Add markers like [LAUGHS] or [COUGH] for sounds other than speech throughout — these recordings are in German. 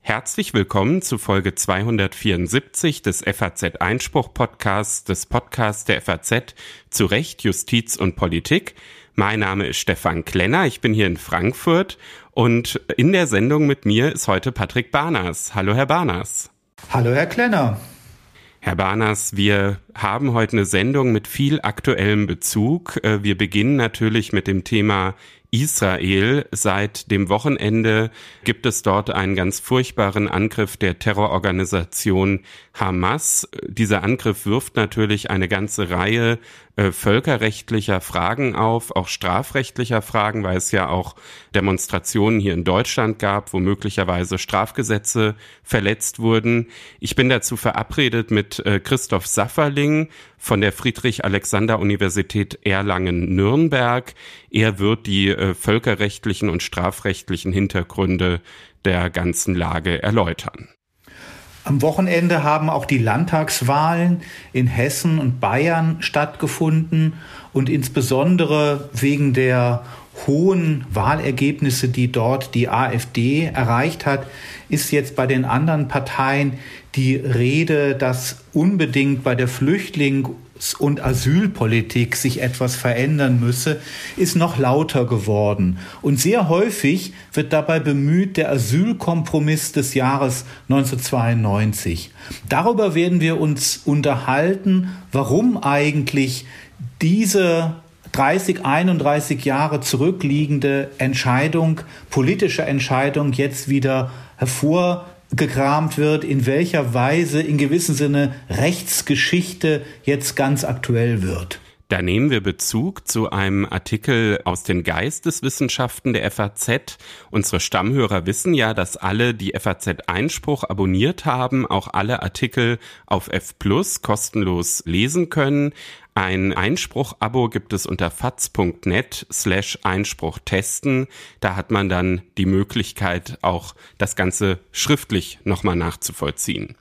Herzlich willkommen zu Folge 274 des FAZ Einspruch Podcasts, des Podcasts der FAZ zu Recht, Justiz und Politik. Mein Name ist Stefan Klenner, ich bin hier in Frankfurt und in der Sendung mit mir ist heute Patrick Barners. Hallo, Herr Barners. Hallo, Herr Klenner. Herr Barners, wir haben heute eine Sendung mit viel aktuellem Bezug. Äh, wir beginnen natürlich mit dem Thema Israel. Seit dem Wochenende gibt es dort einen ganz furchtbaren Angriff der Terrororganisation Hamas. Dieser Angriff wirft natürlich eine ganze Reihe äh, völkerrechtlicher Fragen auf, auch strafrechtlicher Fragen, weil es ja auch Demonstrationen hier in Deutschland gab, wo möglicherweise Strafgesetze verletzt wurden. Ich bin dazu verabredet mit äh, Christoph Safferling von der Friedrich-Alexander-Universität Erlangen-Nürnberg. Er wird die äh, völkerrechtlichen und strafrechtlichen Hintergründe der ganzen Lage erläutern. Am Wochenende haben auch die Landtagswahlen in Hessen und Bayern stattgefunden und insbesondere wegen der hohen Wahlergebnisse, die dort die AfD erreicht hat, ist jetzt bei den anderen Parteien die Rede, dass unbedingt bei der Flüchtlings- und Asylpolitik sich etwas verändern müsse, ist noch lauter geworden. Und sehr häufig wird dabei bemüht der Asylkompromiss des Jahres 1992. Darüber werden wir uns unterhalten, warum eigentlich diese 30, 31 Jahre zurückliegende Entscheidung, politische Entscheidung jetzt wieder hervorgekramt wird, in welcher Weise in gewissem Sinne Rechtsgeschichte jetzt ganz aktuell wird. Da nehmen wir Bezug zu einem Artikel aus den Geisteswissenschaften der FAZ. Unsere Stammhörer wissen ja, dass alle, die FAZ Einspruch abonniert haben, auch alle Artikel auf F Plus kostenlos lesen können. Ein Einspruch-Abo gibt es unter faz.net slash Einspruch testen. Da hat man dann die Möglichkeit, auch das Ganze schriftlich nochmal nachzuvollziehen.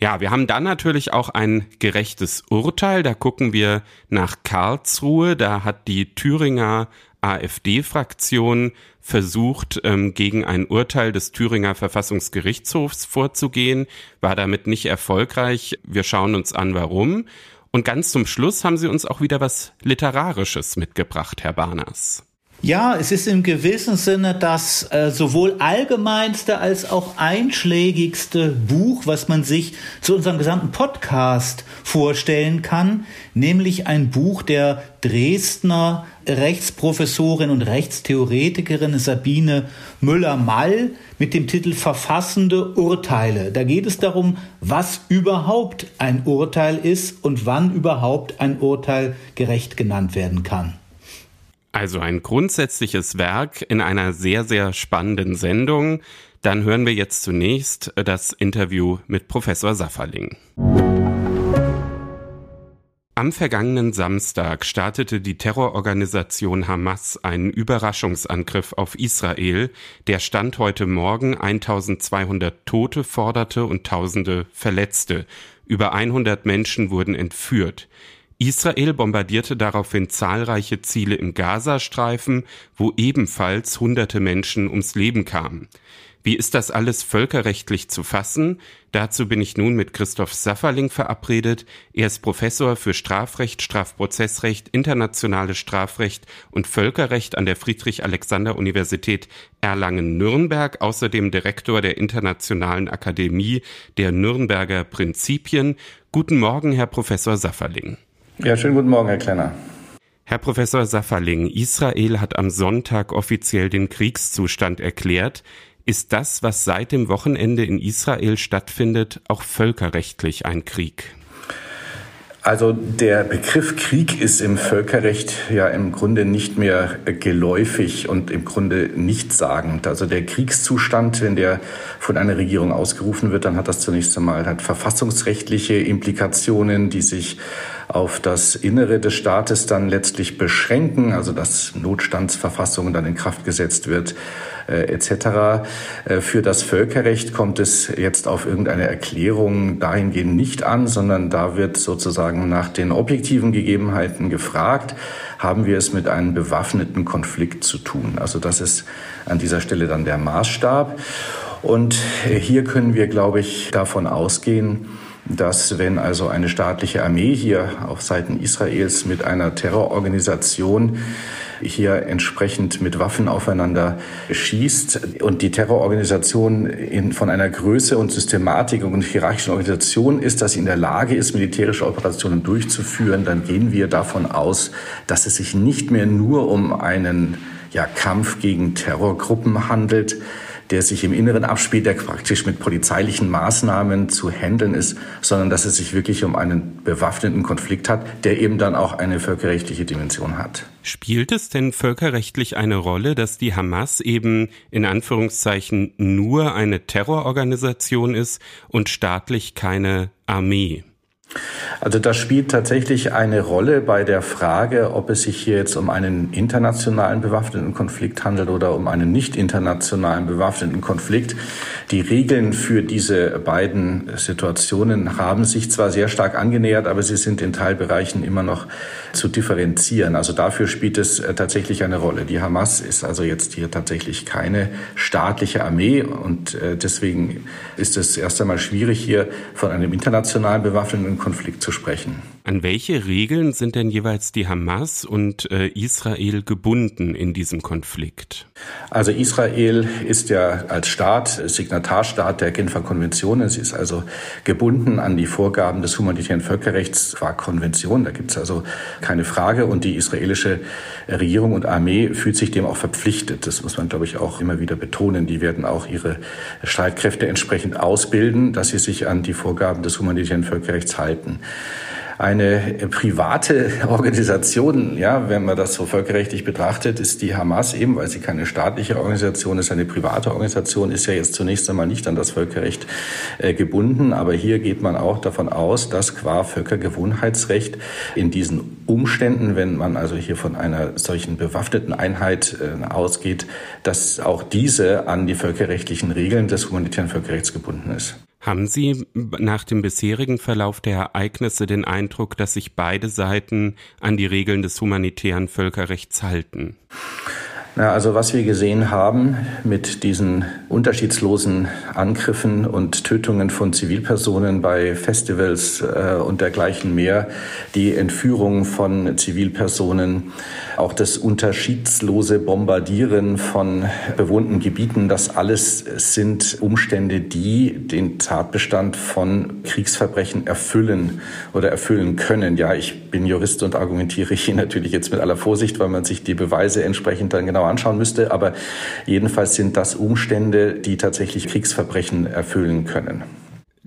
Ja, wir haben dann natürlich auch ein gerechtes Urteil. Da gucken wir nach Karlsruhe. Da hat die Thüringer AfD-Fraktion versucht, ähm, gegen ein Urteil des Thüringer Verfassungsgerichtshofs vorzugehen, war damit nicht erfolgreich. Wir schauen uns an, warum. Und ganz zum Schluss haben Sie uns auch wieder was Literarisches mitgebracht, Herr Barners. Ja, es ist im gewissen Sinne das äh, sowohl allgemeinste als auch einschlägigste Buch, was man sich zu unserem gesamten Podcast vorstellen kann, nämlich ein Buch der Dresdner Rechtsprofessorin und Rechtstheoretikerin Sabine Müller-Mall mit dem Titel Verfassende Urteile. Da geht es darum, was überhaupt ein Urteil ist und wann überhaupt ein Urteil gerecht genannt werden kann. Also ein grundsätzliches Werk in einer sehr, sehr spannenden Sendung. Dann hören wir jetzt zunächst das Interview mit Professor Safferling. Am vergangenen Samstag startete die Terrororganisation Hamas einen Überraschungsangriff auf Israel, der Stand heute Morgen 1200 Tote forderte und Tausende Verletzte. Über 100 Menschen wurden entführt. Israel bombardierte daraufhin zahlreiche Ziele im Gazastreifen, wo ebenfalls hunderte Menschen ums Leben kamen. Wie ist das alles völkerrechtlich zu fassen? Dazu bin ich nun mit Christoph Safferling verabredet. Er ist Professor für Strafrecht, Strafprozessrecht, internationales Strafrecht und Völkerrecht an der Friedrich-Alexander-Universität Erlangen-Nürnberg, außerdem Direktor der Internationalen Akademie der Nürnberger Prinzipien. Guten Morgen, Herr Professor Safferling. Ja, schönen guten Morgen, Herr Klenner. Herr Professor Safferling, Israel hat am Sonntag offiziell den Kriegszustand erklärt. Ist das, was seit dem Wochenende in Israel stattfindet, auch völkerrechtlich ein Krieg? Also der Begriff Krieg ist im Völkerrecht ja im Grunde nicht mehr geläufig und im Grunde nichtssagend. Also der Kriegszustand, wenn der von einer Regierung ausgerufen wird, dann hat das zunächst einmal hat verfassungsrechtliche Implikationen, die sich auf das Innere des Staates dann letztlich beschränken, also dass Notstandsverfassungen dann in Kraft gesetzt wird äh, etc. Äh, für das Völkerrecht kommt es jetzt auf irgendeine Erklärung dahingehend nicht an, sondern da wird sozusagen nach den objektiven Gegebenheiten gefragt, haben wir es mit einem bewaffneten Konflikt zu tun. Also das ist an dieser Stelle dann der Maßstab. Und hier können wir, glaube ich, davon ausgehen, dass wenn also eine staatliche Armee hier auf Seiten Israels mit einer Terrororganisation hier entsprechend mit Waffen aufeinander schießt und die Terrororganisation in, von einer Größe und Systematik und hierarchischen Organisation ist, dass sie in der Lage ist, militärische Operationen durchzuführen, dann gehen wir davon aus, dass es sich nicht mehr nur um einen ja, Kampf gegen Terrorgruppen handelt, der sich im Inneren abspielt, der praktisch mit polizeilichen Maßnahmen zu handeln ist, sondern dass es sich wirklich um einen bewaffneten Konflikt hat, der eben dann auch eine völkerrechtliche Dimension hat. Spielt es denn völkerrechtlich eine Rolle, dass die Hamas eben in Anführungszeichen nur eine Terrororganisation ist und staatlich keine Armee? Also das spielt tatsächlich eine Rolle bei der Frage, ob es sich hier jetzt um einen internationalen bewaffneten Konflikt handelt oder um einen nicht internationalen bewaffneten Konflikt. Die Regeln für diese beiden Situationen haben sich zwar sehr stark angenähert, aber sie sind in Teilbereichen immer noch zu differenzieren. Also dafür spielt es äh, tatsächlich eine Rolle. Die Hamas ist also jetzt hier tatsächlich keine staatliche Armee und äh, deswegen ist es erst einmal schwierig, hier von einem internationalen bewaffneten Konflikt zu sprechen. An welche Regeln sind denn jeweils die Hamas und äh, Israel gebunden in diesem Konflikt? Also Israel ist ja als Staat Signatarstaat der Genfer Konvention. Es ist also gebunden an die Vorgaben des humanitären Völkerrechts qua Konvention. Da gibt es also keine Frage. Und die israelische Regierung und Armee fühlt sich dem auch verpflichtet. Das muss man, glaube ich, auch immer wieder betonen. Die werden auch ihre Streitkräfte entsprechend ausbilden, dass sie sich an die Vorgaben des humanitären Völkerrechts halten eine private [LAUGHS] Organisation, ja, wenn man das so völkerrechtlich betrachtet, ist die Hamas eben, weil sie keine staatliche Organisation ist, eine private Organisation, ist ja jetzt zunächst einmal nicht an das Völkerrecht äh, gebunden. Aber hier geht man auch davon aus, dass qua Völkergewohnheitsrecht in diesen Umständen, wenn man also hier von einer solchen bewaffneten Einheit äh, ausgeht, dass auch diese an die völkerrechtlichen Regeln des humanitären Völkerrechts gebunden ist. Haben Sie nach dem bisherigen Verlauf der Ereignisse den Eindruck, dass sich beide Seiten an die Regeln des humanitären Völkerrechts halten? Na, also was wir gesehen haben mit diesen unterschiedslosen Angriffen und Tötungen von Zivilpersonen bei Festivals äh, und dergleichen mehr, die Entführung von Zivilpersonen, auch das unterschiedslose Bombardieren von bewohnten Gebieten, das alles sind Umstände, die den Tatbestand von Kriegsverbrechen erfüllen oder erfüllen können. Ja, ich bin Jurist und argumentiere hier natürlich jetzt mit aller Vorsicht, weil man sich die Beweise entsprechend dann genau anschauen müsste. Aber jedenfalls sind das Umstände, die tatsächlich Kriegsverbrechen erfüllen können.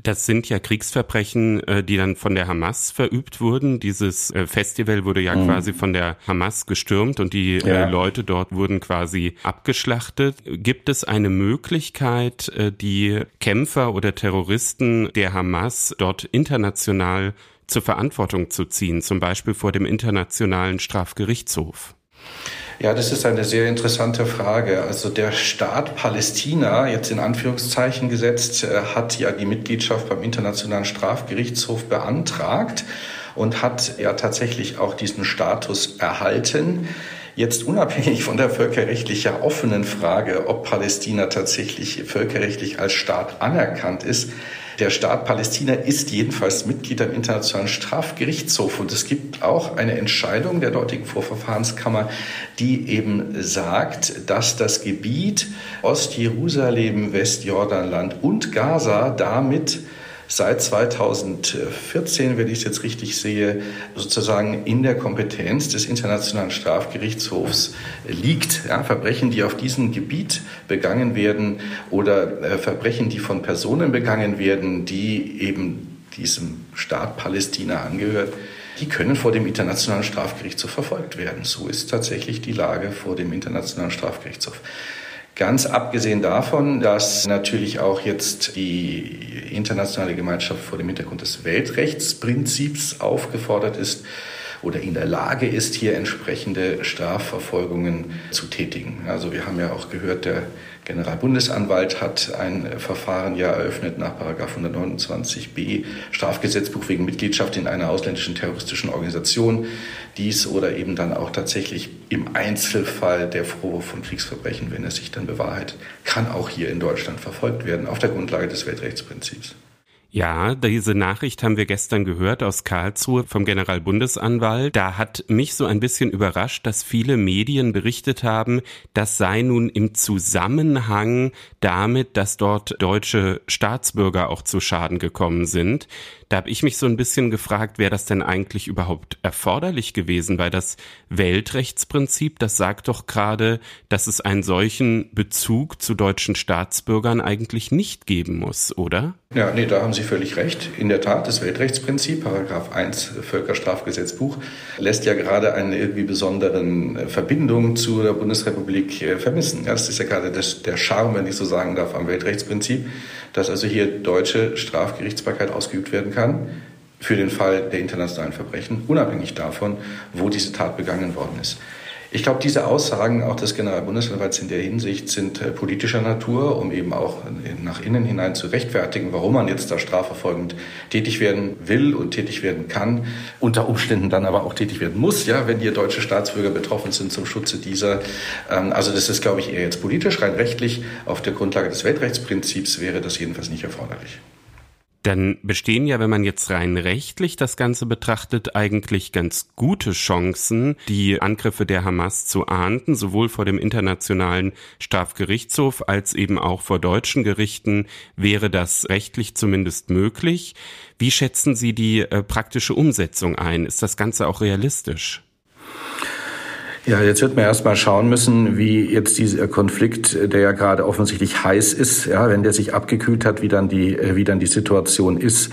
Das sind ja Kriegsverbrechen, äh, die dann von der Hamas verübt wurden. Dieses äh, Festival wurde ja mhm. quasi von der Hamas gestürmt und die äh, ja. Leute dort wurden quasi abgeschlachtet. Gibt es eine Möglichkeit, die Kämpfer oder Terroristen der Hamas dort international zur Verantwortung zu ziehen, zum Beispiel vor dem Internationalen Strafgerichtshof? Ja, das ist eine sehr interessante Frage. Also der Staat Palästina, jetzt in Anführungszeichen gesetzt, äh, hat ja die Mitgliedschaft beim Internationalen Strafgerichtshof beantragt und hat ja tatsächlich auch diesen Status erhalten. Jetzt unabhängig von der völkerrechtlich ja offenen Frage, ob Palästina tatsächlich völkerrechtlich als Staat anerkannt ist, der Staat Palästina ist jedenfalls Mitglied am Internationalen Strafgerichtshof. Und es gibt auch eine Entscheidung der dortigen Vorverfahrenskammer, die eben sagt, dass das Gebiet Ostjerusalem, Westjordanland und Gaza damit seit 2014, wenn ich es jetzt richtig sehe, sozusagen in der Kompetenz des Internationalen Strafgerichtshofs liegt. Ja, Verbrechen, die auf diesem Gebiet begangen werden oder äh, Verbrechen, die von Personen begangen werden, die eben diesem Staat Palästina angehört, die können vor dem Internationalen Strafgerichtshof verfolgt werden. So ist tatsächlich die Lage vor dem Internationalen Strafgerichtshof. Ganz abgesehen davon, dass natürlich auch jetzt die internationale Gemeinschaft vor dem Hintergrund des Weltrechtsprinzips aufgefordert ist, oder in der Lage ist, hier entsprechende Strafverfolgungen zu tätigen. Also wir haben ja auch gehört, der Generalbundesanwalt hat ein Verfahren ja eröffnet nach 129b Strafgesetzbuch wegen Mitgliedschaft in einer ausländischen terroristischen Organisation. Dies oder eben dann auch tatsächlich im Einzelfall der Vorwurf von Kriegsverbrechen, wenn er sich dann bewahrheitet, kann auch hier in Deutschland verfolgt werden auf der Grundlage des Weltrechtsprinzips. Ja, diese Nachricht haben wir gestern gehört aus Karlsruhe vom Generalbundesanwalt. Da hat mich so ein bisschen überrascht, dass viele Medien berichtet haben, das sei nun im Zusammenhang damit, dass dort deutsche Staatsbürger auch zu Schaden gekommen sind. Da habe ich mich so ein bisschen gefragt, wäre das denn eigentlich überhaupt erforderlich gewesen, weil das Weltrechtsprinzip, das sagt doch gerade, dass es einen solchen Bezug zu deutschen Staatsbürgern eigentlich nicht geben muss, oder? Ja, nee, da haben Sie völlig recht. In der Tat, das Weltrechtsprinzip, Paragraph 1 Völkerstrafgesetzbuch, lässt ja gerade eine irgendwie besonderen Verbindung zu der Bundesrepublik äh, vermissen. Das ist ja gerade der Charme, wenn ich so sagen darf, am Weltrechtsprinzip dass also hier deutsche Strafgerichtsbarkeit ausgeübt werden kann für den Fall der internationalen Verbrechen, unabhängig davon, wo diese Tat begangen worden ist. Ich glaube, diese Aussagen auch des Generalbundesanwalts in der Hinsicht sind äh, politischer Natur, um eben auch nach innen hinein zu rechtfertigen, warum man jetzt da strafverfolgend tätig werden will und tätig werden kann, unter Umständen dann aber auch tätig werden muss, ja, wenn hier deutsche Staatsbürger betroffen sind zum Schutze dieser. Ähm, also das ist, glaube ich, eher jetzt politisch, rein rechtlich. Auf der Grundlage des Weltrechtsprinzips wäre das jedenfalls nicht erforderlich dann bestehen ja, wenn man jetzt rein rechtlich das Ganze betrachtet, eigentlich ganz gute Chancen, die Angriffe der Hamas zu ahnden, sowohl vor dem Internationalen Strafgerichtshof als eben auch vor deutschen Gerichten wäre das rechtlich zumindest möglich. Wie schätzen Sie die äh, praktische Umsetzung ein? Ist das Ganze auch realistisch? Ja, jetzt wird man erstmal schauen müssen, wie jetzt dieser Konflikt, der ja gerade offensichtlich heiß ist, ja, wenn der sich abgekühlt hat, wie dann die, äh, wie dann die Situation ist.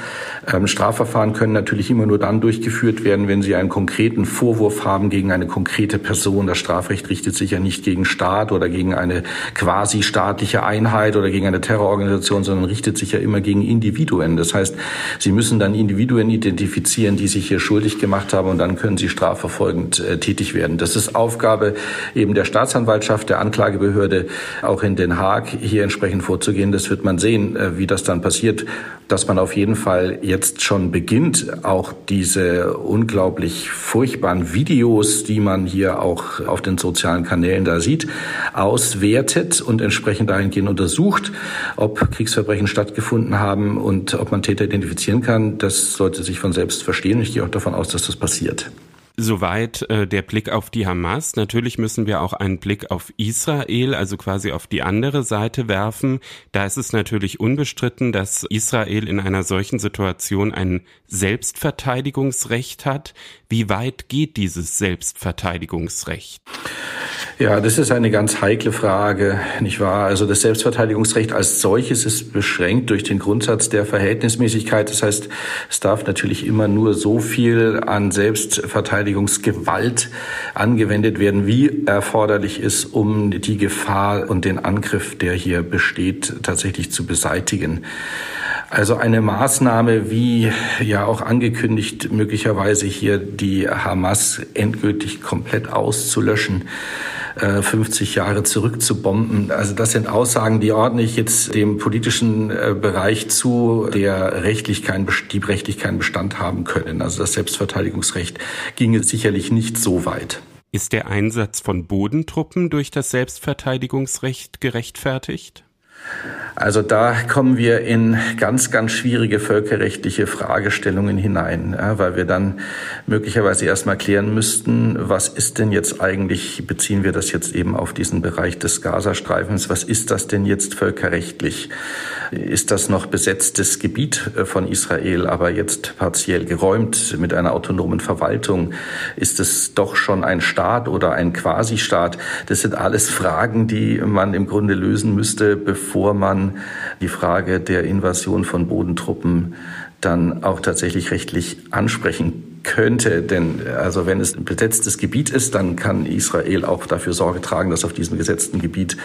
Ähm, Strafverfahren können natürlich immer nur dann durchgeführt werden, wenn sie einen konkreten Vorwurf haben gegen eine konkrete Person. Das Strafrecht richtet sich ja nicht gegen Staat oder gegen eine quasi staatliche Einheit oder gegen eine Terrororganisation, sondern richtet sich ja immer gegen Individuen. Das heißt, sie müssen dann Individuen identifizieren, die sich hier schuldig gemacht haben und dann können sie strafverfolgend äh, tätig werden. Das ist auch Aufgabe eben der Staatsanwaltschaft, der Anklagebehörde, auch in Den Haag hier entsprechend vorzugehen. Das wird man sehen, äh, wie das dann passiert, dass man auf jeden Fall jetzt schon beginnt, auch diese unglaublich furchtbaren Videos, die man hier auch auf den sozialen Kanälen da sieht, auswertet und entsprechend dahingehend untersucht, ob Kriegsverbrechen stattgefunden haben und ob man Täter identifizieren kann. Das sollte sich von selbst verstehen. Ich gehe auch davon aus, dass das passiert. Soweit äh, der Blick auf die Hamas. Natürlich müssen wir auch einen Blick auf Israel, also quasi auf die andere Seite werfen. Da ist es natürlich unbestritten, dass Israel in einer solchen Situation ein Selbstverteidigungsrecht hat. Wie weit geht dieses Selbstverteidigungsrecht? Ja, das ist eine ganz heikle Frage, nicht wahr? Also das Selbstverteidigungsrecht als solches ist beschränkt durch den Grundsatz der Verhältnismäßigkeit. Das heißt, es darf natürlich immer nur so viel an Selbstverteidigungsgewalt angewendet werden, wie erforderlich ist, um die Gefahr und den Angriff, der hier besteht, tatsächlich zu beseitigen. Also eine Maßnahme, wie ja auch angekündigt, möglicherweise hier die Hamas endgültig komplett auszulöschen, 50 äh, Jahre zurückzubomben. Also das sind Aussagen, die ordne ich jetzt dem politischen äh, Bereich zu, der rechtlich kein, die rechtlich keinen Bestand haben können. Also das Selbstverteidigungsrecht ginge sicherlich nicht so weit. Ist der Einsatz von Bodentruppen durch das Selbstverteidigungsrecht gerechtfertigt? Also da kommen wir in ganz, ganz schwierige völkerrechtliche Fragestellungen hinein, ja, weil wir dann möglicherweise erstmal klären müssten, was ist denn jetzt eigentlich, beziehen wir das jetzt eben auf diesen Bereich des Gazastreifens, was ist das denn jetzt völkerrechtlich? Ist das noch besetztes Gebiet äh, von Israel, aber jetzt partiell geräumt mit einer autonomen Verwaltung? Ist es doch schon ein Staat oder ein Quasi-Staat? Das sind alles Fragen, die man im Grunde lösen müsste, bevor man die Frage der Invasion von Bodentruppen dann auch tatsächlich rechtlich ansprechen könnte. Denn also wenn es ein besetztes Gebiet ist, dann kann Israel auch dafür Sorge tragen, dass auf diesem gesetzten Gebiet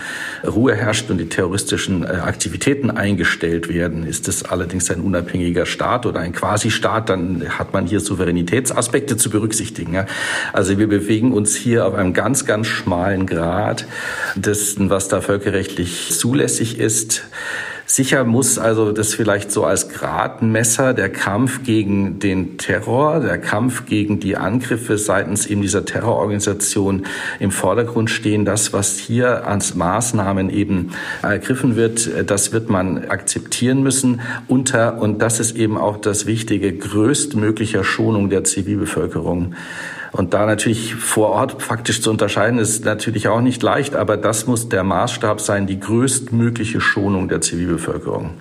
Ruhe herrscht und die terroristischen äh, Aktivitäten eingestellt werden. Ist es allerdings ein unabhängiger Staat oder ein Quasi-Staat, dann hat man hier Souveränitätsaspekte zu berücksichtigen. Also wir bewegen uns hier auf einem ganz, ganz schmalen Grad dessen, was da völkerrechtlich zulässig ist. Sicher muss also das vielleicht so als Gradmesser der Kampf gegen den Terror, der Kampf gegen die Angriffe seitens eben dieser Terrororganisation im Vordergrund stehen. Das, was hier als Maßnahmen eben ergriffen wird, das wird man akzeptieren müssen unter, und das ist eben auch das Wichtige, größtmöglicher Schonung der Zivilbevölkerung. Und da natürlich vor Ort faktisch zu unterscheiden, ist natürlich auch nicht leicht, aber das muss der Maßstab sein, die größtmögliche Schonung der Zivilbevölkerung.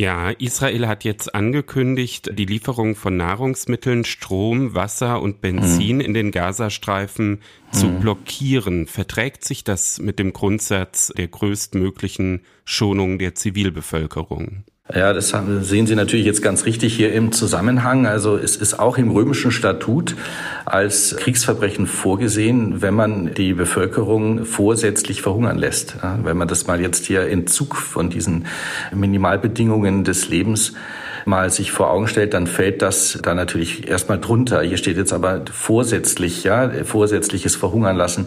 Ja, Israel hat jetzt angekündigt, die Lieferung von Nahrungsmitteln, Strom, Wasser und Benzin mhm. in den Gazastreifen zu mhm. blockieren. Verträgt sich das mit dem Grundsatz der größtmöglichen Schonung der Zivilbevölkerung? Ja, das sehen Sie natürlich jetzt ganz richtig hier im Zusammenhang. Also es ist auch im römischen Statut als Kriegsverbrechen vorgesehen, wenn man die Bevölkerung vorsätzlich verhungern lässt. Wenn man das mal jetzt hier in Zug von diesen Minimalbedingungen des Lebens mal sich vor Augen stellt, dann fällt das da natürlich erstmal drunter. Hier steht jetzt aber vorsätzlich, ja, vorsätzliches Verhungern lassen.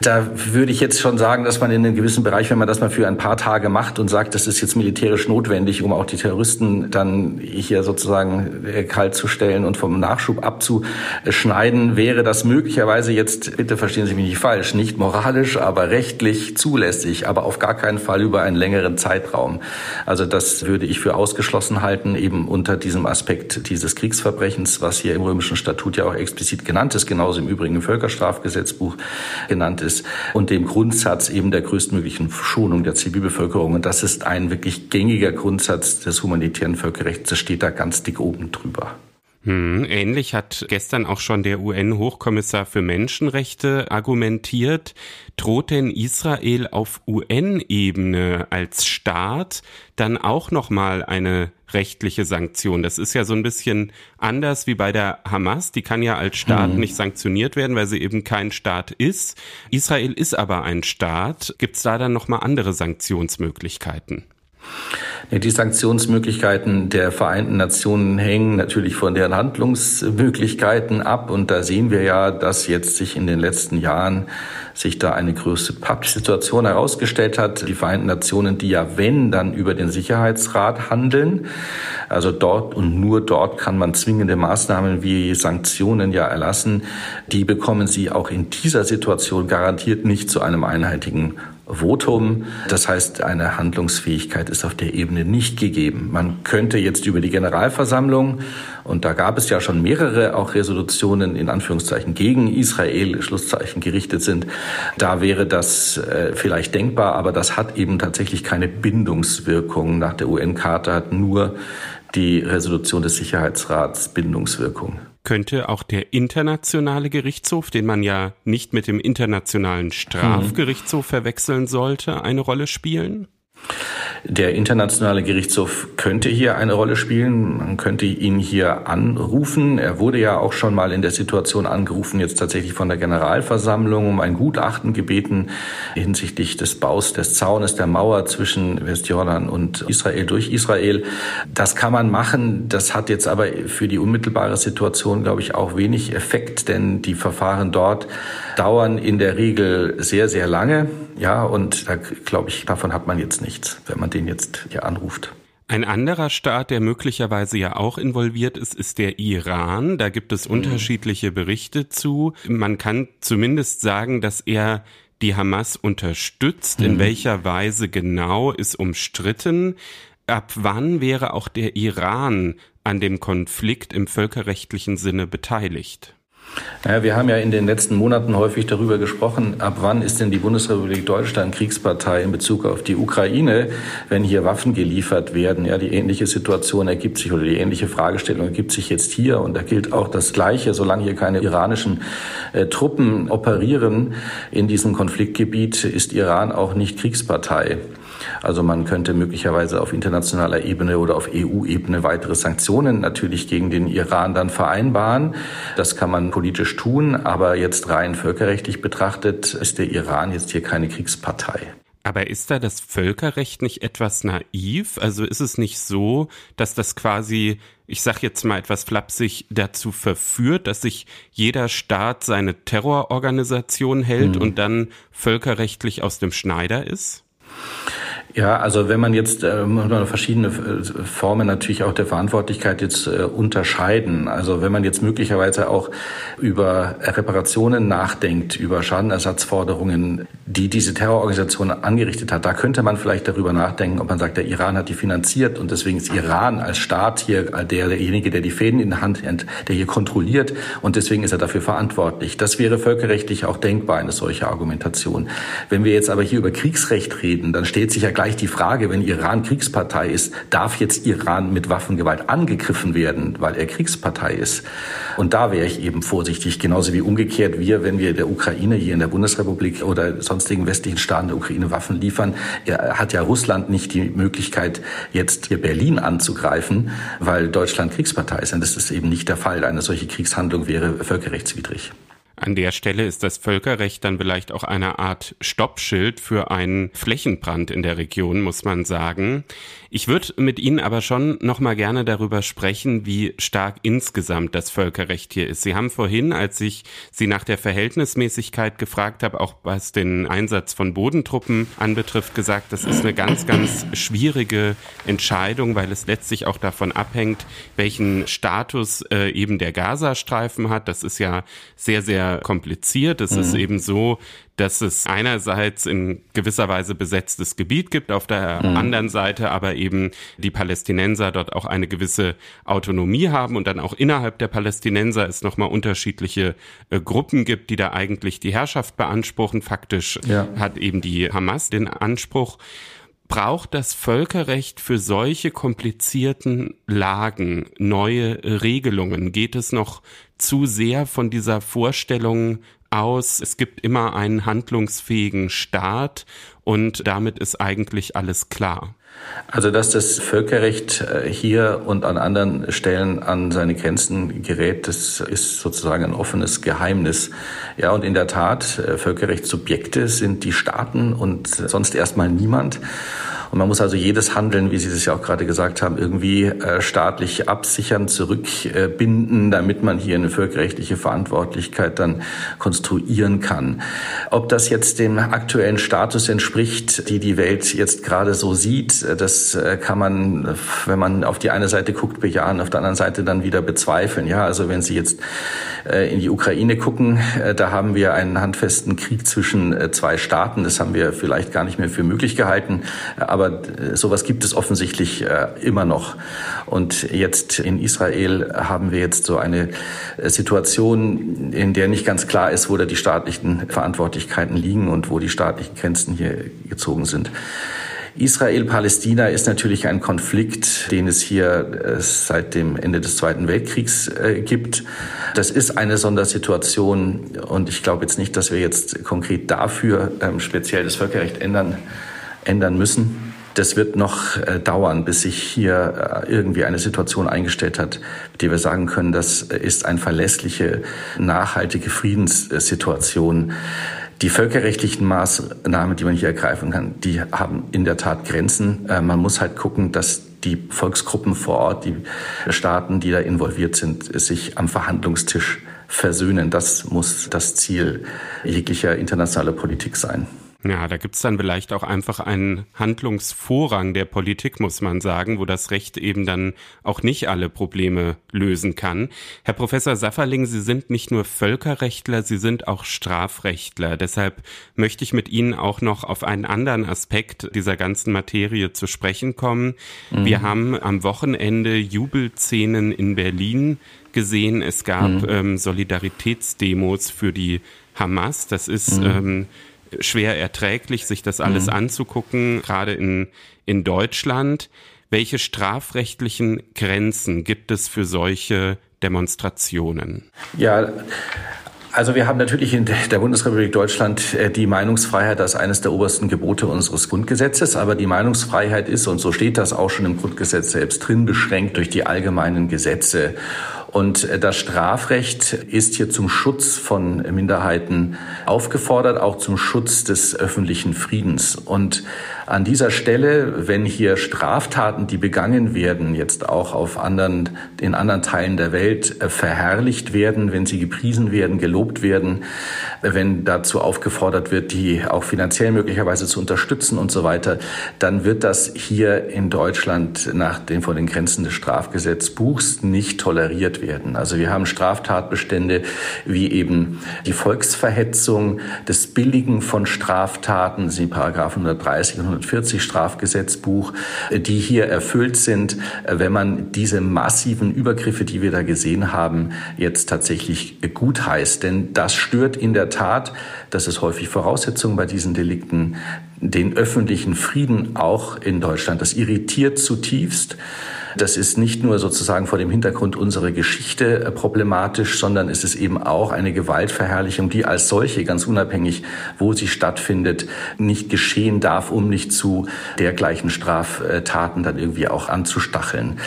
Da würde ich jetzt schon sagen, dass man in einem gewissen Bereich, wenn man das mal für ein paar Tage macht und sagt, das ist jetzt militärisch notwendig, um auch die Terroristen dann hier sozusagen äh, kalt zu stellen und vom Nachschub abzuschneiden, wäre das möglicherweise jetzt, bitte verstehen Sie mich nicht falsch, nicht moralisch, aber rechtlich zulässig, aber auf gar keinen Fall über einen längeren Zeitraum. Also das würde ich für ausgeschlossen halten, eben unter diesem Aspekt dieses Kriegsverbrechens, was hier im römischen Statut ja auch explizit genannt ist, genauso im Übrigen Völkerstrafgesetzbuch genannt ist und dem Grundsatz eben der größtmöglichen Schonung der Zivilbevölkerung. Und das ist ein wirklich gängiger Grundsatz des humanitären Völkerrechts. Das steht da ganz dick oben drüber. Hm, ähnlich hat gestern auch schon der UN-Hochkommissar für Menschenrechte argumentiert. Droht denn Israel auf UN-Ebene als Staat dann auch nochmal eine rechtliche Sanktion? Das ist ja so ein bisschen anders wie bei der Hamas. Die kann ja als Staat hm. nicht sanktioniert werden, weil sie eben kein Staat ist. Israel ist aber ein Staat. Gibt es da dann nochmal andere Sanktionsmöglichkeiten? Die Sanktionsmöglichkeiten der Vereinten Nationen hängen natürlich von deren Handlungsmöglichkeiten ab. Und da sehen wir ja, dass jetzt sich in den letzten Jahren sich da eine größere Pappsituation herausgestellt hat. Die Vereinten Nationen, die ja, wenn, dann über den Sicherheitsrat handeln. Also dort und nur dort kann man zwingende Maßnahmen wie Sanktionen ja erlassen. Die bekommen sie auch in dieser Situation garantiert nicht zu einem einheitigen Votum. Das heißt, eine Handlungsfähigkeit ist auf der Ebene nicht gegeben. Man könnte jetzt über die Generalversammlung, und da gab es ja schon mehrere auch Resolutionen in Anführungszeichen gegen Israel, Schlusszeichen gerichtet sind, da wäre das äh, vielleicht denkbar, aber das hat eben tatsächlich keine Bindungswirkung. Nach der UN-Charta hat nur die Resolution des Sicherheitsrats Bindungswirkung. Könnte auch der internationale Gerichtshof, den man ja nicht mit dem internationalen Strafgerichtshof verwechseln sollte, eine Rolle spielen? Der internationale Gerichtshof könnte hier eine Rolle spielen. Man könnte ihn hier anrufen. Er wurde ja auch schon mal in der Situation angerufen, jetzt tatsächlich von der Generalversammlung, um ein Gutachten gebeten hinsichtlich des Baus des Zaunes der Mauer zwischen Westjordan und Israel durch Israel. Das kann man machen. Das hat jetzt aber für die unmittelbare Situation, glaube ich, auch wenig Effekt, denn die Verfahren dort dauern in der Regel sehr, sehr lange. Ja, und da glaube ich, davon hat man jetzt nichts, wenn man den jetzt hier anruft. Ein anderer Staat, der möglicherweise ja auch involviert ist, ist der Iran. Da gibt es mhm. unterschiedliche Berichte zu. Man kann zumindest sagen, dass er die Hamas unterstützt. Mhm. In welcher Weise genau ist umstritten. Ab wann wäre auch der Iran an dem Konflikt im völkerrechtlichen Sinne beteiligt? Naja, wir haben ja in den letzten Monaten häufig darüber gesprochen, ab wann ist denn die Bundesrepublik Deutschland Kriegspartei in Bezug auf die Ukraine, wenn hier Waffen geliefert werden. Ja, die ähnliche Situation ergibt sich oder die ähnliche Fragestellung ergibt sich jetzt hier und da gilt auch das Gleiche, solange hier keine iranischen äh, Truppen operieren in diesem Konfliktgebiet, ist Iran auch nicht Kriegspartei. Also man könnte möglicherweise auf internationaler Ebene oder auf EU-Ebene weitere Sanktionen natürlich gegen den Iran dann vereinbaren. Das kann man politisch tun, aber jetzt rein völkerrechtlich betrachtet ist der Iran jetzt hier keine Kriegspartei. Aber ist da das Völkerrecht nicht etwas naiv? Also ist es nicht so, dass das quasi, ich sag jetzt mal etwas flapsig, dazu verführt, dass sich jeder Staat seine Terrororganisation hält hm. und dann völkerrechtlich aus dem Schneider ist? Ja, also wenn man jetzt äh, man verschiedene äh, Formen natürlich auch der Verantwortlichkeit jetzt äh, unterscheiden. Also wenn man jetzt möglicherweise auch über Reparationen nachdenkt, über Schadenersatzforderungen, die diese Terrororganisation angerichtet hat, da könnte man vielleicht darüber nachdenken, ob man sagt, der Iran hat die finanziert und deswegen ist Iran als Staat hier der, derjenige, der die Fäden in der Hand hat, der hier kontrolliert und deswegen ist er dafür verantwortlich. Das wäre völkerrechtlich auch denkbar, eine solche Argumentation. Wenn wir jetzt aber hier über Kriegsrecht reden, dann steht sich ja gleich gleich die Frage, wenn Iran Kriegspartei ist, darf jetzt Iran mit Waffengewalt angegriffen werden, weil er Kriegspartei ist? Und da wäre ich eben vorsichtig, genauso wie umgekehrt wir, wenn wir der Ukraine hier in der Bundesrepublik oder sonstigen westlichen Staaten der Ukraine Waffen liefern, hat ja Russland nicht die Möglichkeit, jetzt hier Berlin anzugreifen, weil Deutschland Kriegspartei ist. Und das ist eben nicht der Fall. Eine solche Kriegshandlung wäre völkerrechtswidrig. An der Stelle ist das Völkerrecht dann vielleicht auch eine Art Stoppschild für einen Flächenbrand in der Region, muss man sagen. Ich würde mit Ihnen aber schon noch mal gerne darüber sprechen, wie stark insgesamt das Völkerrecht hier ist. Sie haben vorhin, als ich Sie nach der Verhältnismäßigkeit gefragt habe, auch was den Einsatz von Bodentruppen anbetrifft, gesagt, das ist eine ganz, ganz schwierige Entscheidung, weil es letztlich auch davon abhängt, welchen Status äh, eben der Gazastreifen hat. Das ist ja sehr, sehr kompliziert. Es mhm. ist eben so, dass es einerseits in gewisser Weise besetztes Gebiet gibt, auf der mhm. anderen Seite aber eben die Palästinenser dort auch eine gewisse Autonomie haben und dann auch innerhalb der Palästinenser es nochmal unterschiedliche äh, Gruppen gibt, die da eigentlich die Herrschaft beanspruchen. Faktisch ja. hat eben die Hamas den Anspruch braucht das Völkerrecht für solche komplizierten Lagen neue Regelungen? Geht es noch zu sehr von dieser Vorstellung aus, es gibt immer einen handlungsfähigen Staat und damit ist eigentlich alles klar. Also, dass das Völkerrecht äh, hier und an anderen Stellen an seine Grenzen gerät, das ist sozusagen ein offenes Geheimnis. Ja, und in der Tat, äh, Völkerrechtssubjekte sind die Staaten und sonst erstmal niemand. Und man muss also jedes Handeln, wie Sie es ja auch gerade gesagt haben, irgendwie äh, staatlich absichern, zurückbinden, damit man hier eine völkerrechtliche Verantwortlichkeit dann konstruieren kann. Ob das jetzt dem aktuellen Status entspricht, die die Welt jetzt gerade so sieht, äh, das äh, kann man, wenn man auf die eine Seite guckt, bejahen, auf der anderen Seite dann wieder bezweifeln. Ja, also wenn Sie jetzt in die Ukraine gucken, da haben wir einen handfesten Krieg zwischen zwei Staaten. Das haben wir vielleicht gar nicht mehr für möglich gehalten. Aber aber äh, sowas gibt es offensichtlich äh, immer noch. Und jetzt in Israel haben wir jetzt so eine äh, Situation, in der nicht ganz klar ist, wo da die staatlichen Verantwortlichkeiten liegen und wo die staatlichen Grenzen hier gezogen sind. Israel-Palästina ist natürlich ein Konflikt, den es hier seit dem Ende des Zweiten Weltkriegs gibt. Das ist eine Sondersituation und ich glaube jetzt nicht, dass wir jetzt konkret dafür ähm, speziell das Völkerrecht ändern, ändern müssen das wird noch äh, dauern, bis sich hier äh, irgendwie eine Situation eingestellt hat, die wir sagen können, das ist eine verlässliche, nachhaltige Friedenssituation. Die völkerrechtlichen Maßnahmen, die man hier ergreifen kann, die haben in der Tat Grenzen. Äh, man muss halt gucken, dass die Volksgruppen vor Ort, die Staaten, die da involviert sind, sich am Verhandlungstisch versöhnen. Das muss das Ziel jeglicher internationaler Politik sein. Ja, da gibt's dann vielleicht auch einfach einen Handlungsvorrang der Politik, muss man sagen, wo das Recht eben dann auch nicht alle Probleme lösen kann. Herr Professor Safferling, Sie sind nicht nur Völkerrechtler, Sie sind auch Strafrechtler. Deshalb möchte ich mit Ihnen auch noch auf einen anderen Aspekt dieser ganzen Materie zu sprechen kommen. Mhm. Wir haben am Wochenende Jubelszenen in Berlin gesehen. Es gab mhm. ähm, Solidaritätsdemos für die Hamas. Das ist mhm. ähm, schwer erträglich, sich das alles mhm. anzugucken, gerade in, in Deutschland. Welche strafrechtlichen Grenzen gibt es für solche Demonstrationen? Ja, also wir haben natürlich in der Bundesrepublik Deutschland äh, die Meinungsfreiheit als eines der obersten Gebote unseres Grundgesetzes. Aber die Meinungsfreiheit ist, und so steht das auch schon im Grundgesetz selbst drin, beschränkt durch die allgemeinen Gesetze. Und das Strafrecht ist hier zum Schutz von Minderheiten aufgefordert, auch zum Schutz des öffentlichen Friedens. Und an dieser Stelle, wenn hier Straftaten, die begangen werden, jetzt auch auf anderen, in anderen Teilen der Welt äh, verherrlicht werden, wenn sie gepriesen werden, gelobt werden, wenn dazu aufgefordert wird, die auch finanziell möglicherweise zu unterstützen und so weiter, dann wird das hier in Deutschland nach den vor den Grenzen des Strafgesetzbuchs nicht toleriert werden. Also wir haben Straftatbestände wie eben die Volksverhetzung, das Billigen von Straftaten, das sind Paragraphen 130 und 140 Strafgesetzbuch, die hier erfüllt sind, wenn man diese massiven Übergriffe, die wir da gesehen haben, jetzt tatsächlich gut heißt. Denn das stört in der Tat, das ist häufig Voraussetzung bei diesen Delikten, den öffentlichen Frieden auch in Deutschland. Das irritiert zutiefst. Das ist nicht nur sozusagen vor dem Hintergrund unserer Geschichte äh, problematisch, sondern es ist eben auch eine Gewaltverherrlichung, die als solche, ganz unabhängig, wo sie stattfindet, nicht geschehen darf, um nicht zu dergleichen Straftaten dann irgendwie auch anzustacheln.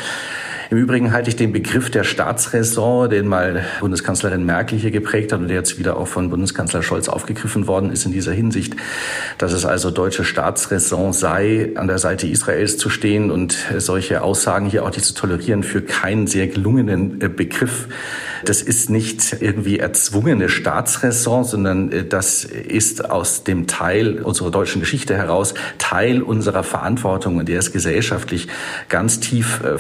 Im Übrigen halte ich den Begriff der Staatsräson, den mal Bundeskanzlerin Merkel hier geprägt hat und der jetzt wieder auch von Bundeskanzler Scholz aufgegriffen worden ist in dieser Hinsicht, dass es also deutsche Staatsräson sei, an der Seite Israels zu stehen und solche Aussagen hier auch nicht zu tolerieren, für keinen sehr gelungenen äh, Begriff. Das ist nicht irgendwie erzwungene Staatsräson, sondern äh, das ist aus dem Teil unserer deutschen Geschichte heraus Teil unserer Verantwortung und der ist gesellschaftlich ganz tief äh,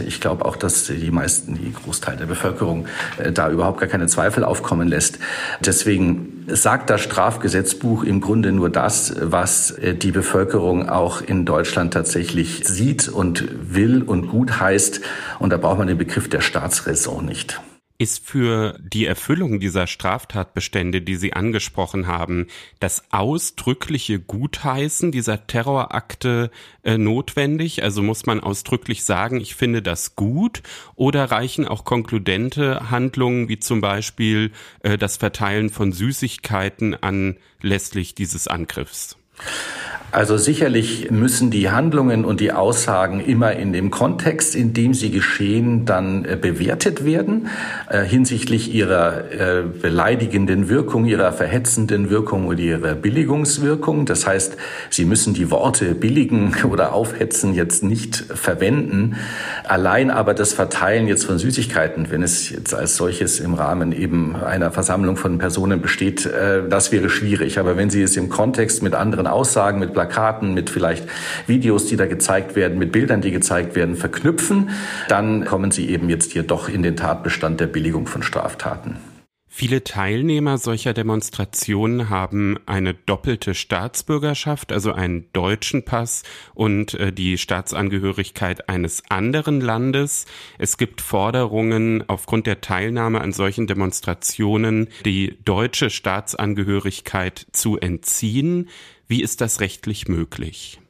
Ich glaube auch, dass die meisten, die Großteil der Bevölkerung äh, da überhaupt gar keine Zweifel aufkommen lässt. Deswegen sagt das Strafgesetzbuch im Grunde nur das, was die Bevölkerung auch in Deutschland tatsächlich sieht und will und gut heißt. Und da braucht man den Begriff der Staatsräson nicht. Ist für die Erfüllung dieser Straftatbestände, die Sie angesprochen haben, das ausdrückliche Gutheißen dieser Terrorakte äh, notwendig? Also muss man ausdrücklich sagen, ich finde das gut? Oder reichen auch konkludente Handlungen wie zum Beispiel äh, das Verteilen von Süßigkeiten anlässlich dieses Angriffs? Also sicherlich müssen die Handlungen und die Aussagen immer in dem Kontext, in dem sie geschehen, dann äh, bewertet werden äh, hinsichtlich ihrer äh, beleidigenden Wirkung, ihrer verhetzenden Wirkung oder ihrer Billigungswirkung. Das heißt, sie müssen die Worte billigen [LAUGHS] oder aufhetzen jetzt nicht verwenden. Allein aber das Verteilen jetzt von Süßigkeiten, wenn es jetzt als solches im Rahmen eben einer Versammlung von Personen besteht, äh, das wäre schwierig. Aber wenn Sie es im Kontext mit anderen Aussagen, mit Plakaten, mit vielleicht Videos, die da gezeigt werden, mit Bildern, die gezeigt werden, verknüpfen, dann kommen sie eben jetzt hier doch in den Tatbestand der Billigung von Straftaten. Viele Teilnehmer solcher Demonstrationen haben eine doppelte Staatsbürgerschaft, also einen deutschen Pass und äh, die Staatsangehörigkeit eines anderen Landes. Es gibt Forderungen, aufgrund der Teilnahme an solchen Demonstrationen die deutsche Staatsangehörigkeit zu entziehen. Wie ist das rechtlich möglich?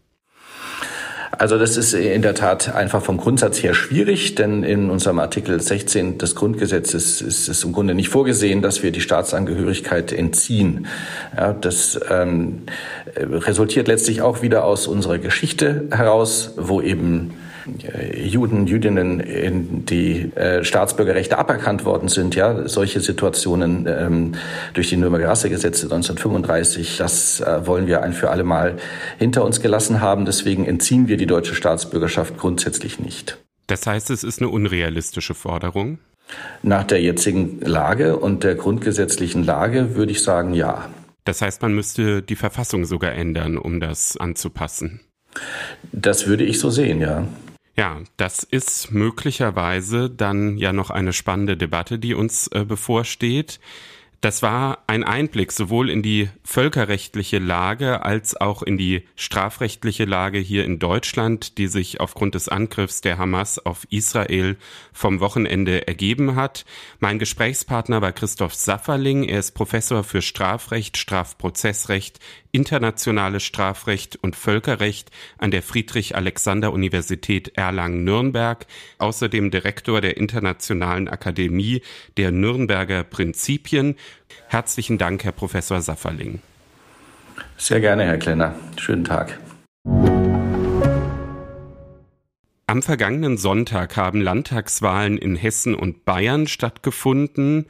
Also das ist in der Tat einfach vom Grundsatz her schwierig, denn in unserem Artikel 16 des Grundgesetzes ist es im Grunde nicht vorgesehen, dass wir die Staatsangehörigkeit entziehen. Ja, das ähm, resultiert letztlich auch wieder aus unserer Geschichte heraus, wo eben Juden, Jüdinnen in die äh, Staatsbürgerrechte aberkannt worden sind. Ja, solche Situationen ähm, durch die Nürnberger Rassegesetze 1935, das äh, wollen wir ein für alle Mal hinter uns gelassen haben. Deswegen entziehen wir die deutsche Staatsbürgerschaft grundsätzlich nicht. Das heißt, es ist eine unrealistische Forderung? Nach der jetzigen Lage und der grundgesetzlichen Lage würde ich sagen, ja. Das heißt, man müsste die Verfassung sogar ändern, um das anzupassen. Das würde ich so sehen, ja. Ja, das ist möglicherweise dann ja noch eine spannende Debatte, die uns äh, bevorsteht. Das war ein Einblick sowohl in die völkerrechtliche Lage als auch in die strafrechtliche Lage hier in Deutschland, die sich aufgrund des Angriffs der Hamas auf Israel vom Wochenende ergeben hat. Mein Gesprächspartner war Christoph Safferling. Er ist Professor für Strafrecht, Strafprozessrecht, internationales Strafrecht und Völkerrecht an der Friedrich-Alexander-Universität Erlangen-Nürnberg, außerdem Direktor der Internationalen Akademie der Nürnberger Prinzipien. Herzlichen Dank, Herr Professor Safferling. Sehr gerne, Herr Klenner. Schönen Tag. Am vergangenen Sonntag haben Landtagswahlen in Hessen und Bayern stattgefunden.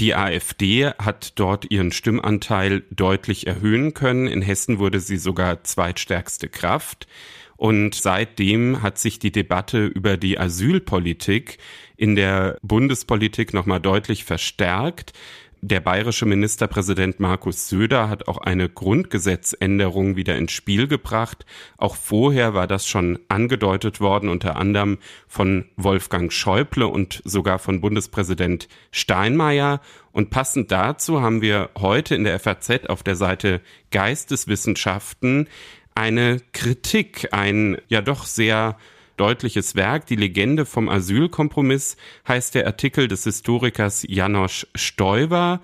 Die AfD hat dort ihren Stimmanteil deutlich erhöhen können. In Hessen wurde sie sogar zweitstärkste Kraft. Und seitdem hat sich die Debatte über die Asylpolitik in der Bundespolitik nochmal deutlich verstärkt. Der bayerische Ministerpräsident Markus Söder hat auch eine Grundgesetzänderung wieder ins Spiel gebracht. Auch vorher war das schon angedeutet worden, unter anderem von Wolfgang Schäuble und sogar von Bundespräsident Steinmeier. Und passend dazu haben wir heute in der FAZ auf der Seite Geisteswissenschaften eine Kritik, ein ja doch sehr deutliches Werk. Die Legende vom Asylkompromiss heißt der Artikel des Historikers Janosch Stoiber.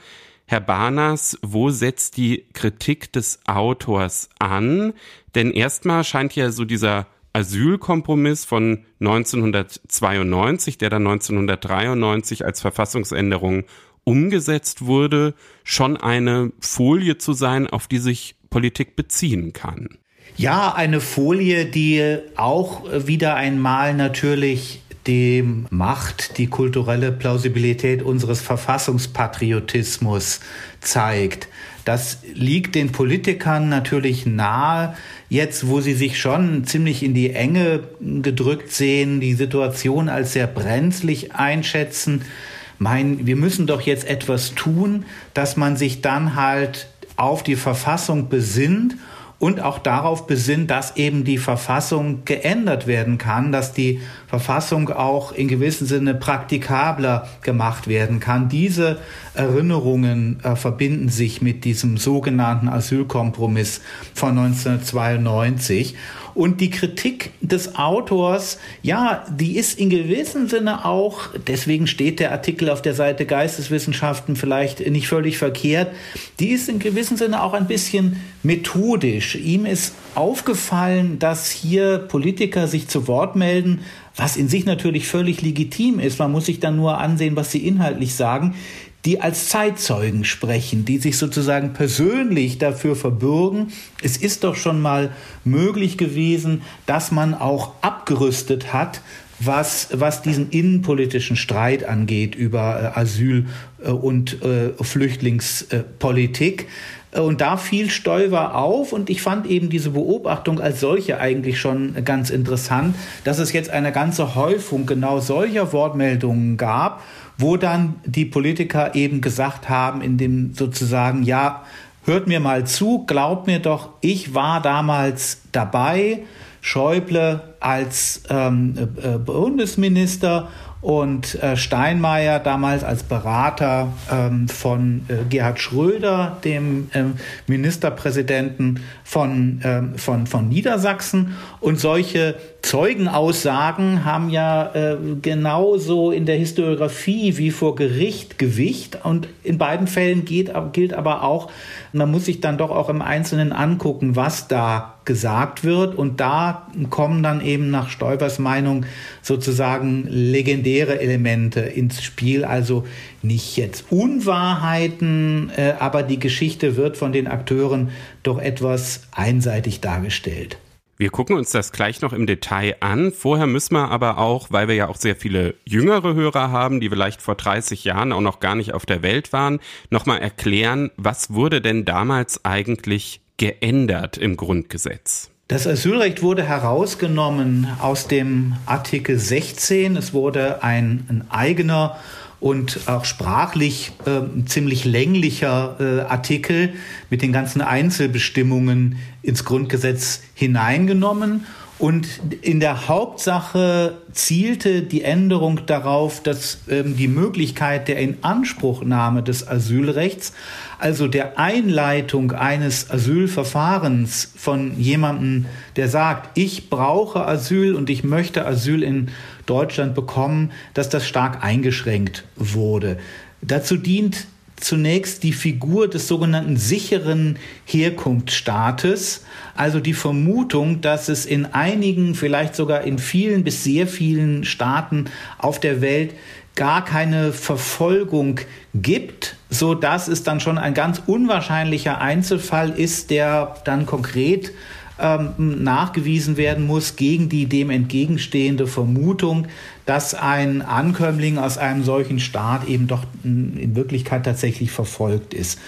Herr Barnas, wo setzt die Kritik des Autors an? Denn erstmal scheint ja so dieser Asylkompromiss von 1992, der dann 1993 als Verfassungsänderung umgesetzt wurde, schon eine Folie zu sein, auf die sich Politik beziehen kann. Ja, eine Folie, die auch wieder einmal natürlich dem Macht die kulturelle Plausibilität unseres Verfassungspatriotismus zeigt. Das liegt den Politikern natürlich nahe, jetzt wo sie sich schon ziemlich in die Enge gedrückt sehen, die Situation als sehr brenzlig einschätzen. Mein, wir müssen doch jetzt etwas tun, dass man sich dann halt auf die Verfassung besinnt und auch darauf besinnt, dass eben die Verfassung geändert werden kann, dass die Verfassung auch in gewissem Sinne praktikabler gemacht werden kann. Diese Erinnerungen äh, verbinden sich mit diesem sogenannten Asylkompromiss von 1992. Und die Kritik des Autors, ja, die ist in gewissem Sinne auch, deswegen steht der Artikel auf der Seite Geisteswissenschaften vielleicht nicht völlig verkehrt, die ist in gewissem Sinne auch ein bisschen methodisch. Ihm ist aufgefallen, dass hier Politiker sich zu Wort melden, was in sich natürlich völlig legitim ist. Man muss sich dann nur ansehen, was sie inhaltlich sagen die als Zeitzeugen sprechen, die sich sozusagen persönlich dafür verbürgen. Es ist doch schon mal möglich gewesen, dass man auch abgerüstet hat, was, was diesen innenpolitischen Streit angeht über äh, Asyl- äh, und äh, Flüchtlingspolitik. Und da fiel Stoiber auf und ich fand eben diese Beobachtung als solche eigentlich schon ganz interessant, dass es jetzt eine ganze Häufung genau solcher Wortmeldungen gab wo dann die Politiker eben gesagt haben, in dem sozusagen, ja, hört mir mal zu, glaubt mir doch, ich war damals dabei, Schäuble als ähm, äh, Bundesminister und äh, Steinmeier damals als Berater ähm, von äh, Gerhard Schröder, dem ähm, Ministerpräsidenten von, ähm, von, von Niedersachsen. Und solche Zeugenaussagen haben ja äh, genauso in der Historiografie wie vor Gericht Gewicht. Und in beiden Fällen geht, gilt aber auch, man muss sich dann doch auch im Einzelnen angucken, was da gesagt wird. Und da kommen dann eben nach Stoibers Meinung sozusagen legendäre Elemente ins Spiel. Also nicht jetzt Unwahrheiten, äh, aber die Geschichte wird von den Akteuren doch etwas einseitig dargestellt. Wir gucken uns das gleich noch im Detail an. Vorher müssen wir aber auch, weil wir ja auch sehr viele jüngere Hörer haben, die vielleicht vor 30 Jahren auch noch gar nicht auf der Welt waren, nochmal erklären, was wurde denn damals eigentlich geändert im Grundgesetz? Das Asylrecht wurde herausgenommen aus dem Artikel 16. Es wurde ein, ein eigener und auch sprachlich äh, ziemlich länglicher äh, Artikel mit den ganzen Einzelbestimmungen ins Grundgesetz hineingenommen. Und in der Hauptsache zielte die Änderung darauf, dass ähm, die Möglichkeit der Inanspruchnahme des Asylrechts, also der Einleitung eines Asylverfahrens von jemandem, der sagt, ich brauche Asyl und ich möchte Asyl in Deutschland bekommen, dass das stark eingeschränkt wurde. Dazu dient zunächst die Figur des sogenannten sicheren Herkunftsstaates, also die Vermutung, dass es in einigen, vielleicht sogar in vielen bis sehr vielen Staaten auf der Welt gar keine Verfolgung gibt, so dass es dann schon ein ganz unwahrscheinlicher Einzelfall ist, der dann konkret ähm, nachgewiesen werden muss gegen die dem entgegenstehende Vermutung, dass ein Ankömmling aus einem solchen Staat eben doch in Wirklichkeit tatsächlich verfolgt ist.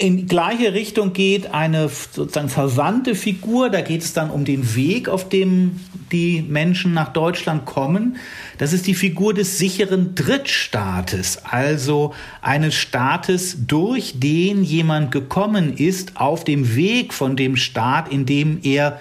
In gleiche Richtung geht eine sozusagen verwandte Figur. Da geht es dann um den Weg, auf dem die Menschen nach Deutschland kommen. Das ist die Figur des sicheren Drittstaates, also eines Staates, durch den jemand gekommen ist, auf dem Weg von dem Staat, in dem er,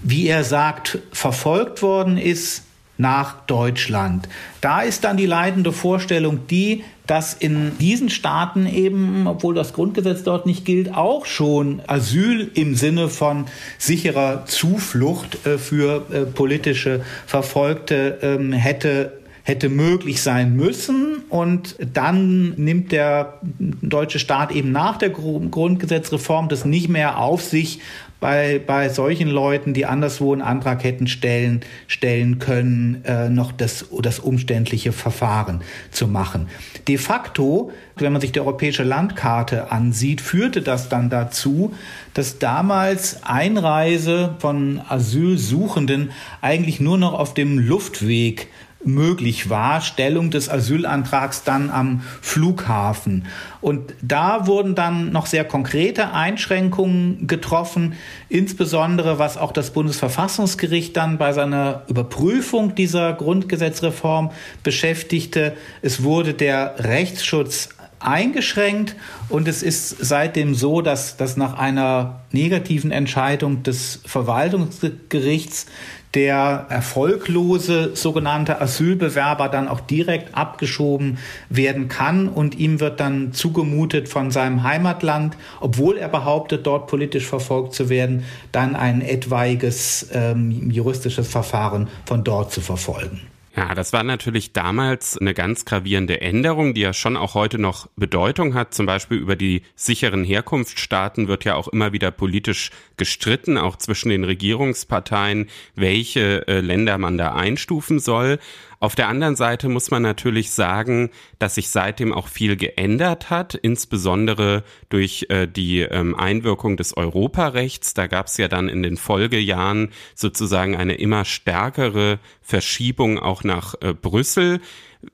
wie er sagt, verfolgt worden ist, nach Deutschland. Da ist dann die leitende Vorstellung die, dass in diesen Staaten eben, obwohl das Grundgesetz dort nicht gilt, auch schon Asyl im Sinne von sicherer Zuflucht äh, für äh, politische Verfolgte ähm, hätte hätte möglich sein müssen. Und dann nimmt der deutsche Staat eben nach der Grundgesetzreform das nicht mehr auf sich, bei, bei solchen Leuten, die anderswo einen Antrag hätten stellen, stellen können, äh, noch das, das umständliche Verfahren zu machen. De facto, wenn man sich die europäische Landkarte ansieht, führte das dann dazu, dass damals Einreise von Asylsuchenden eigentlich nur noch auf dem Luftweg möglich war, Stellung des Asylantrags dann am Flughafen. Und da wurden dann noch sehr konkrete Einschränkungen getroffen, insbesondere was auch das Bundesverfassungsgericht dann bei seiner Überprüfung dieser Grundgesetzreform beschäftigte. Es wurde der Rechtsschutz eingeschränkt und es ist seitdem so, dass, dass nach einer negativen Entscheidung des Verwaltungsgerichts der erfolglose sogenannte Asylbewerber dann auch direkt abgeschoben werden kann und ihm wird dann zugemutet von seinem Heimatland, obwohl er behauptet, dort politisch verfolgt zu werden, dann ein etwaiges ähm, juristisches Verfahren von dort zu verfolgen. Ja, das war natürlich damals eine ganz gravierende Änderung, die ja schon auch heute noch Bedeutung hat. Zum Beispiel über die sicheren Herkunftsstaaten wird ja auch immer wieder politisch gestritten, auch zwischen den Regierungsparteien, welche äh, Länder man da einstufen soll. Auf der anderen Seite muss man natürlich sagen, dass sich seitdem auch viel geändert hat, insbesondere durch äh, die ähm, Einwirkung des Europarechts. Da gab es ja dann in den Folgejahren sozusagen eine immer stärkere Verschiebung auch nach äh, Brüssel.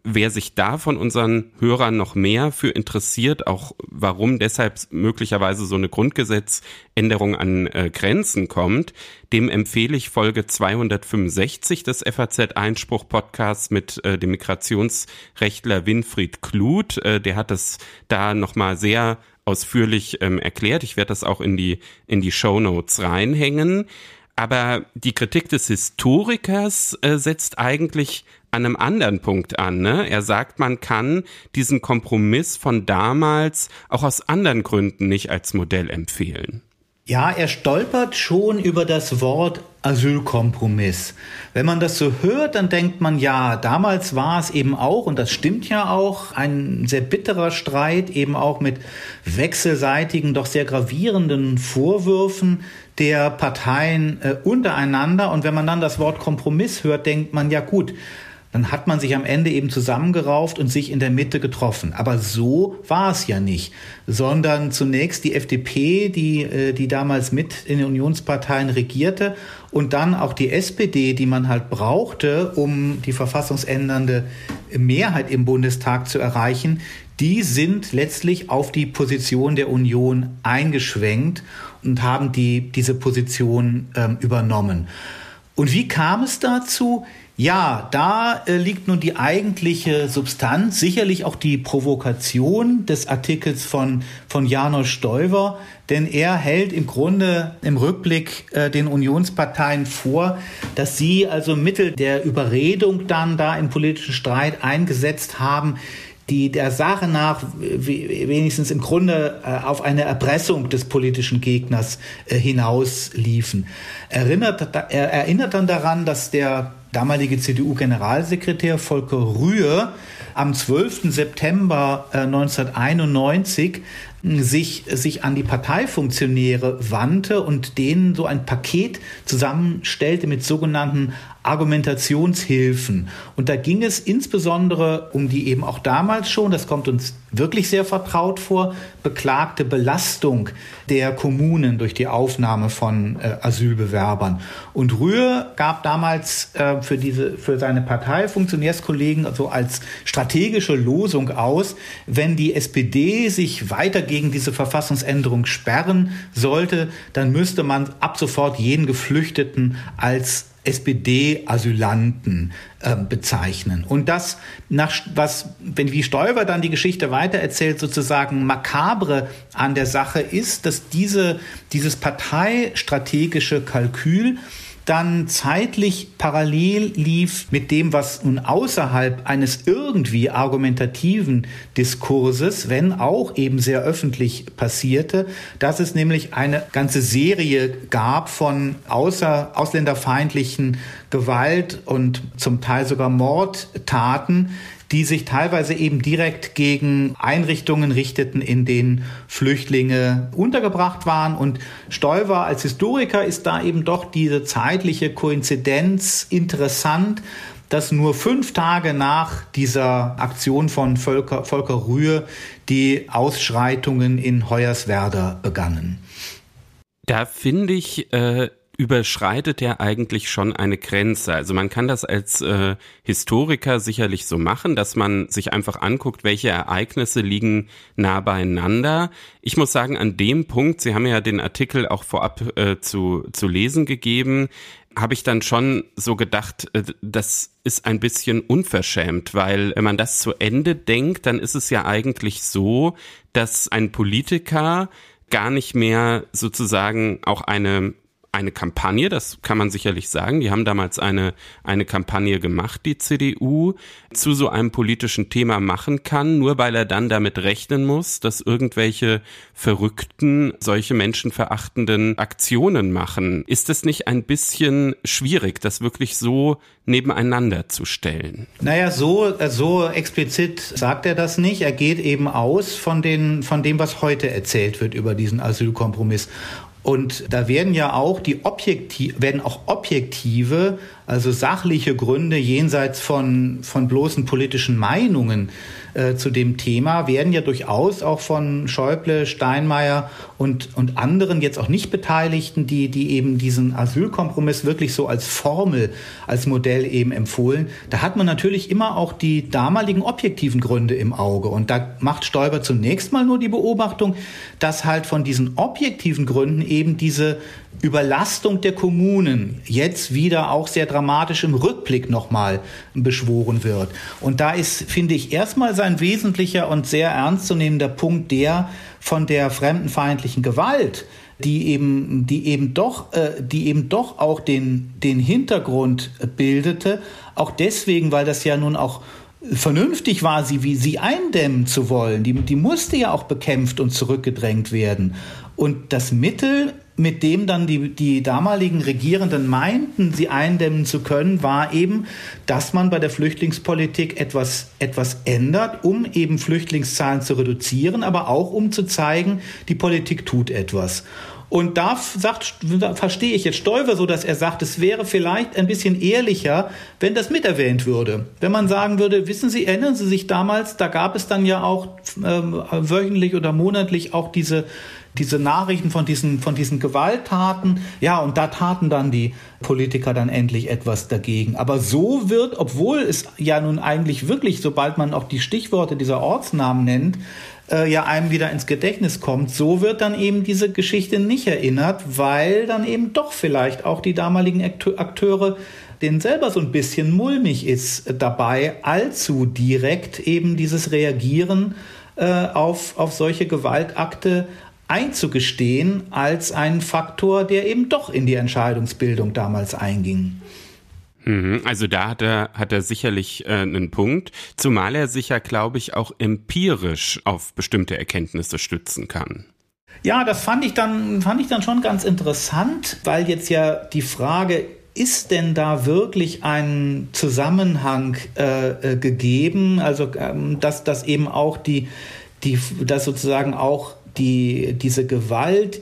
Wer sich da von unseren Hörern noch mehr für interessiert, auch warum deshalb möglicherweise so eine Grundgesetzänderung an äh, Grenzen kommt, dem empfehle ich Folge 265 des FAZ Einspruch Podcasts mit äh, dem Migrationsrechtler Winfried Kluth. Äh, der hat es da nochmal sehr ausführlich ähm, erklärt. Ich werde das auch in die, in die Show Notes reinhängen. Aber die Kritik des Historikers äh, setzt eigentlich an einem anderen Punkt an. Ne? Er sagt, man kann diesen Kompromiss von damals auch aus anderen Gründen nicht als Modell empfehlen. Ja, er stolpert schon über das Wort Asylkompromiss. Wenn man das so hört, dann denkt man, ja, damals war es eben auch, und das stimmt ja auch, ein sehr bitterer Streit, eben auch mit wechselseitigen, doch sehr gravierenden Vorwürfen der Parteien äh, untereinander. Und wenn man dann das Wort Kompromiss hört, denkt man, ja gut, dann hat man sich am Ende eben zusammengerauft und sich in der Mitte getroffen. Aber so war es ja nicht, sondern zunächst die FDP, die, äh, die damals mit in den Unionsparteien regierte und dann auch die SPD, die man halt brauchte, um die verfassungsändernde Mehrheit im Bundestag zu erreichen, die sind letztlich auf die Position der Union eingeschwenkt und haben die, diese Position ähm, übernommen. Und wie kam es dazu? Ja, da äh, liegt nun die eigentliche Substanz, sicherlich auch die Provokation des Artikels von, von Janos Stoiber, denn er hält im Grunde im Rückblick äh, den Unionsparteien vor, dass sie also Mittel der Überredung dann da im politischen Streit eingesetzt haben, die der Sache nach wenigstens im Grunde äh, auf eine Erpressung des politischen Gegners äh, hinausliefen. Erinnert, er erinnert dann daran, dass der damalige CDU-Generalsekretär Volker Rühr am 12. September 1991 äh, sich, sich an die Parteifunktionäre wandte und denen so ein Paket zusammenstellte mit sogenannten Argumentationshilfen. Und da ging es insbesondere um die eben auch damals schon, das kommt uns wirklich sehr vertraut vor, beklagte Belastung der Kommunen durch die Aufnahme von äh, Asylbewerbern. Und Rühr gab damals äh, für diese, für seine Partei Funktionärskollegen also als strategische Losung aus, wenn die SPD sich weiter gegen diese Verfassungsänderung sperren sollte, dann müsste man ab sofort jeden Geflüchteten als SPD-Asylanten äh, bezeichnen. Und das, nach, was, wenn wie Stoiber dann die Geschichte weitererzählt, sozusagen makabre an der Sache ist, dass diese, dieses parteistrategische Kalkül dann zeitlich parallel lief mit dem, was nun außerhalb eines irgendwie argumentativen Diskurses, wenn auch eben sehr öffentlich passierte, dass es nämlich eine ganze Serie gab von außer, ausländerfeindlichen Gewalt und zum Teil sogar Mordtaten, die sich teilweise eben direkt gegen Einrichtungen richteten, in denen Flüchtlinge untergebracht waren. Und Stoiber als Historiker ist da eben doch diese zeitliche Koinzidenz interessant, dass nur fünf Tage nach dieser Aktion von Volker, Volker Rühe die Ausschreitungen in Hoyerswerda begannen. Da finde ich äh, überschreitet er eigentlich schon eine Grenze. Also man kann das als äh, Historiker sicherlich so machen, dass man sich einfach anguckt, welche Ereignisse liegen nah beieinander. Ich muss sagen, an dem Punkt, Sie haben ja den Artikel auch vorab äh, zu, zu lesen gegeben, habe ich dann schon so gedacht, äh, das ist ein bisschen unverschämt, weil wenn man das zu Ende denkt, dann ist es ja eigentlich so, dass ein Politiker gar nicht mehr sozusagen auch eine eine Kampagne, das kann man sicherlich sagen. Die haben damals eine, eine Kampagne gemacht, die CDU, zu so einem politischen Thema machen kann, nur weil er dann damit rechnen muss, dass irgendwelche verrückten, solche menschenverachtenden Aktionen machen. Ist es nicht ein bisschen schwierig, das wirklich so nebeneinander zu stellen? Naja, so, so explizit sagt er das nicht. Er geht eben aus von, den, von dem, was heute erzählt wird über diesen Asylkompromiss. Und da werden ja auch die objektiv, werden auch objektive, also sachliche Gründe jenseits von, von bloßen politischen Meinungen äh, zu dem Thema werden ja durchaus auch von Schäuble, Steinmeier und, und anderen jetzt auch nicht Beteiligten, die, die eben diesen Asylkompromiss wirklich so als Formel, als Modell eben empfohlen. Da hat man natürlich immer auch die damaligen objektiven Gründe im Auge. Und da macht Stoiber zunächst mal nur die Beobachtung, dass halt von diesen objektiven Gründen eben diese Überlastung der Kommunen jetzt wieder auch sehr dramatisch im Rückblick nochmal beschworen wird. Und da ist, finde ich, erstmal sein wesentlicher und sehr ernstzunehmender Punkt der von der fremdenfeindlichen Gewalt, die eben, die eben doch, äh, die eben doch auch den, den Hintergrund bildete. Auch deswegen, weil das ja nun auch vernünftig war, sie wie sie eindämmen zu wollen. Die, die musste ja auch bekämpft und zurückgedrängt werden. Und das Mittel mit dem dann die, die damaligen Regierenden meinten, sie eindämmen zu können, war eben, dass man bei der Flüchtlingspolitik etwas, etwas ändert, um eben Flüchtlingszahlen zu reduzieren, aber auch um zu zeigen, die Politik tut etwas. Und da sagt, da verstehe ich jetzt Stoiber so, dass er sagt, es wäre vielleicht ein bisschen ehrlicher, wenn das miterwähnt würde. Wenn man sagen würde, wissen Sie, erinnern Sie sich damals, da gab es dann ja auch ähm, wöchentlich oder monatlich auch diese diese Nachrichten von diesen, von diesen Gewalttaten. Ja, und da taten dann die Politiker dann endlich etwas dagegen. Aber so wird, obwohl es ja nun eigentlich wirklich, sobald man auch die Stichworte dieser Ortsnamen nennt, äh, ja einem wieder ins Gedächtnis kommt, so wird dann eben diese Geschichte nicht erinnert, weil dann eben doch vielleicht auch die damaligen Akteure denen selber so ein bisschen mulmig ist dabei, allzu direkt eben dieses Reagieren äh, auf, auf solche Gewaltakte einzugestehen als einen Faktor, der eben doch in die Entscheidungsbildung damals einging. Mhm, also da hat er, hat er sicherlich äh, einen Punkt, zumal er sich ja, glaube ich, auch empirisch auf bestimmte Erkenntnisse stützen kann. Ja, das fand ich dann, fand ich dann schon ganz interessant, weil jetzt ja die Frage ist denn da wirklich ein Zusammenhang äh, äh, gegeben? Also ähm, dass, dass eben auch die, die, dass sozusagen auch die, diese Gewalt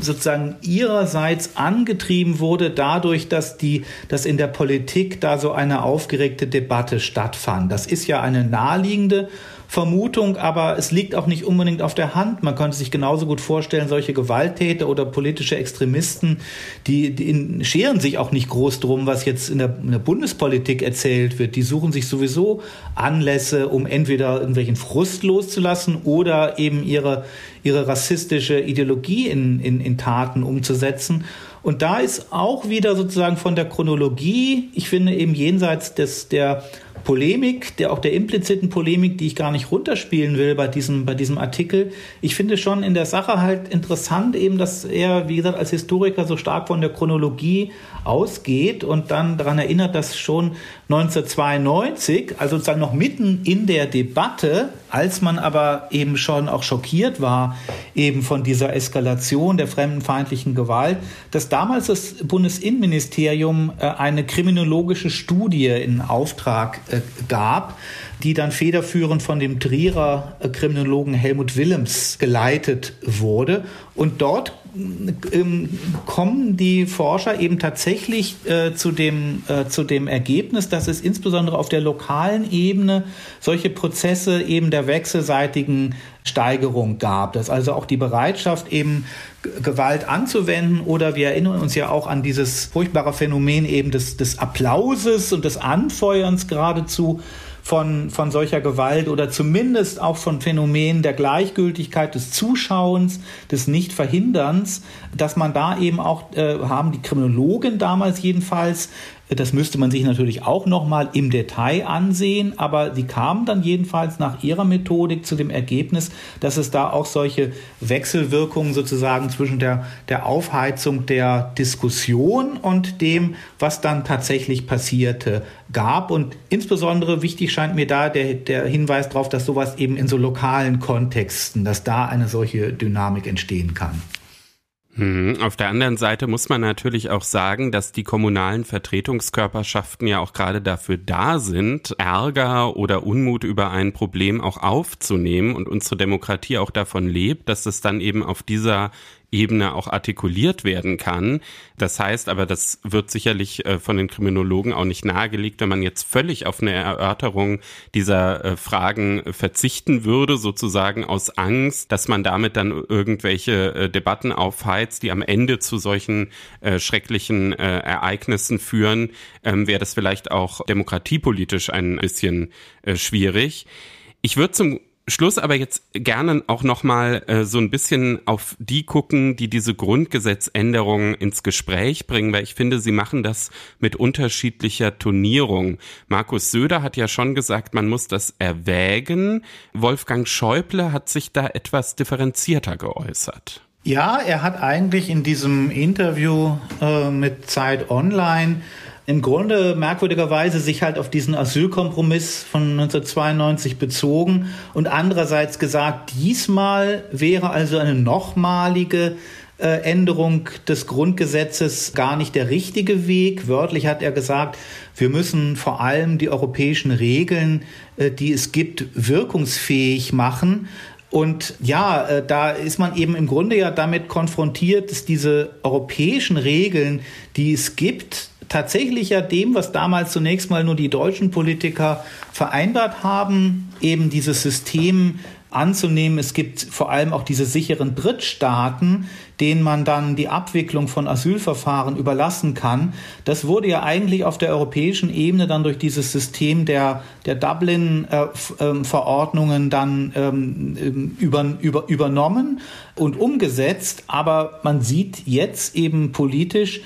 sozusagen ihrerseits angetrieben wurde dadurch, dass die, dass in der Politik da so eine aufgeregte Debatte stattfand. Das ist ja eine naheliegende Vermutung, aber es liegt auch nicht unbedingt auf der Hand. Man könnte sich genauso gut vorstellen, solche Gewalttäter oder politische Extremisten, die, die in, scheren sich auch nicht groß drum, was jetzt in der, in der Bundespolitik erzählt wird. Die suchen sich sowieso Anlässe, um entweder irgendwelchen Frust loszulassen oder eben ihre, ihre rassistische Ideologie in, in, in Taten umzusetzen. Und da ist auch wieder sozusagen von der Chronologie, ich finde eben jenseits des, der Polemik, der auch der impliziten Polemik, die ich gar nicht runterspielen will bei diesem, bei diesem Artikel. Ich finde schon in der Sache halt interessant eben, dass er, wie gesagt, als Historiker so stark von der Chronologie ausgeht und dann daran erinnert, dass schon 1992, also sozusagen noch mitten in der Debatte, als man aber eben schon auch schockiert war, eben von dieser Eskalation der fremdenfeindlichen Gewalt, dass damals das Bundesinnenministerium äh, eine kriminologische Studie in Auftrag äh, gab, die dann federführend von dem Trierer äh, Kriminologen Helmut Willems geleitet wurde. Und dort ähm, kommen die Forscher eben tatsächlich äh, zu, dem, äh, zu dem Ergebnis, dass es insbesondere auf der lokalen Ebene solche Prozesse eben der wechselseitigen Steigerung gab, dass also auch die Bereitschaft eben Gewalt anzuwenden oder wir erinnern uns ja auch an dieses furchtbare Phänomen eben des, des Applauses und des Anfeuerns geradezu von, von solcher Gewalt oder zumindest auch von Phänomenen der Gleichgültigkeit des Zuschauens, des Nichtverhinderns, dass man da eben auch äh, haben die Kriminologen damals jedenfalls das müsste man sich natürlich auch nochmal im Detail ansehen, aber sie kamen dann jedenfalls nach ihrer Methodik zu dem Ergebnis, dass es da auch solche Wechselwirkungen sozusagen zwischen der, der Aufheizung der Diskussion und dem, was dann tatsächlich passierte, gab. Und insbesondere wichtig scheint mir da der, der Hinweis darauf, dass sowas eben in so lokalen Kontexten, dass da eine solche Dynamik entstehen kann. Hm, auf der anderen Seite muss man natürlich auch sagen, dass die kommunalen Vertretungskörperschaften ja auch gerade dafür da sind, Ärger oder Unmut über ein Problem auch aufzunehmen und unsere Demokratie auch davon lebt, dass es dann eben auf dieser Ebene auch artikuliert werden kann. Das heißt aber, das wird sicherlich äh, von den Kriminologen auch nicht nahegelegt, wenn man jetzt völlig auf eine Erörterung dieser äh, Fragen verzichten würde, sozusagen aus Angst, dass man damit dann irgendwelche äh, Debatten aufheizt, die am Ende zu solchen schrecklichen Ereignissen führen, ähm, wäre das vielleicht auch demokratiepolitisch ein bisschen schwierig. Ich würde zum Schluss aber jetzt gerne auch nochmal äh, so ein bisschen auf die gucken, die diese Grundgesetzänderungen ins Gespräch bringen, weil ich finde, sie machen das mit unterschiedlicher Tonierung. Markus Söder hat ja schon gesagt, man muss das erwägen. Wolfgang Schäuble hat sich da etwas differenzierter geäußert. Ja, er hat eigentlich in diesem Interview äh, mit Zeit Online im Grunde merkwürdigerweise sich halt auf diesen Asylkompromiss von 1992 bezogen und andererseits gesagt, diesmal wäre also eine nochmalige äh, Änderung des Grundgesetzes gar nicht der richtige Weg. Wörtlich hat er gesagt, wir müssen vor allem die europäischen Regeln, äh, die es gibt, wirkungsfähig machen. Und ja, äh, da ist man eben im Grunde ja damit konfrontiert, dass diese europäischen Regeln, die es gibt, tatsächlich ja dem, was damals zunächst mal nur die deutschen Politiker vereinbart haben, eben dieses System anzunehmen. Es gibt vor allem auch diese sicheren Drittstaaten, denen man dann die Abwicklung von Asylverfahren überlassen kann. Das wurde ja eigentlich auf der europäischen Ebene dann durch dieses System der, der Dublin-Verordnungen dann ähm, über, über, übernommen und umgesetzt. Aber man sieht jetzt eben politisch,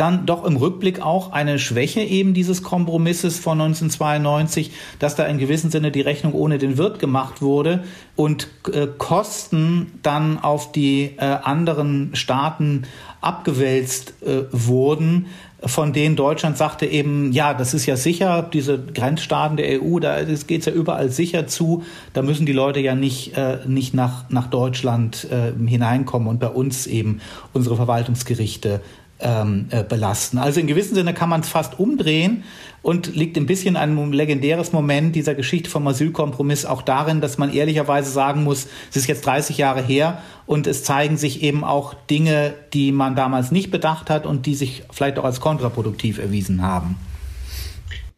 dann doch im Rückblick auch eine Schwäche eben dieses Kompromisses von 1992, dass da in gewissem Sinne die Rechnung ohne den Wirt gemacht wurde und äh, Kosten dann auf die äh, anderen Staaten abgewälzt äh, wurden, von denen Deutschland sagte eben, ja, das ist ja sicher, diese Grenzstaaten der EU, da geht es ja überall sicher zu, da müssen die Leute ja nicht, äh, nicht nach, nach Deutschland äh, hineinkommen und bei uns eben unsere Verwaltungsgerichte ähm, äh, belasten. Also in gewissem Sinne kann man es fast umdrehen und liegt ein bisschen ein legendäres Moment dieser Geschichte vom Asylkompromiss auch darin, dass man ehrlicherweise sagen muss, es ist jetzt 30 Jahre her und es zeigen sich eben auch Dinge, die man damals nicht bedacht hat und die sich vielleicht auch als kontraproduktiv erwiesen haben.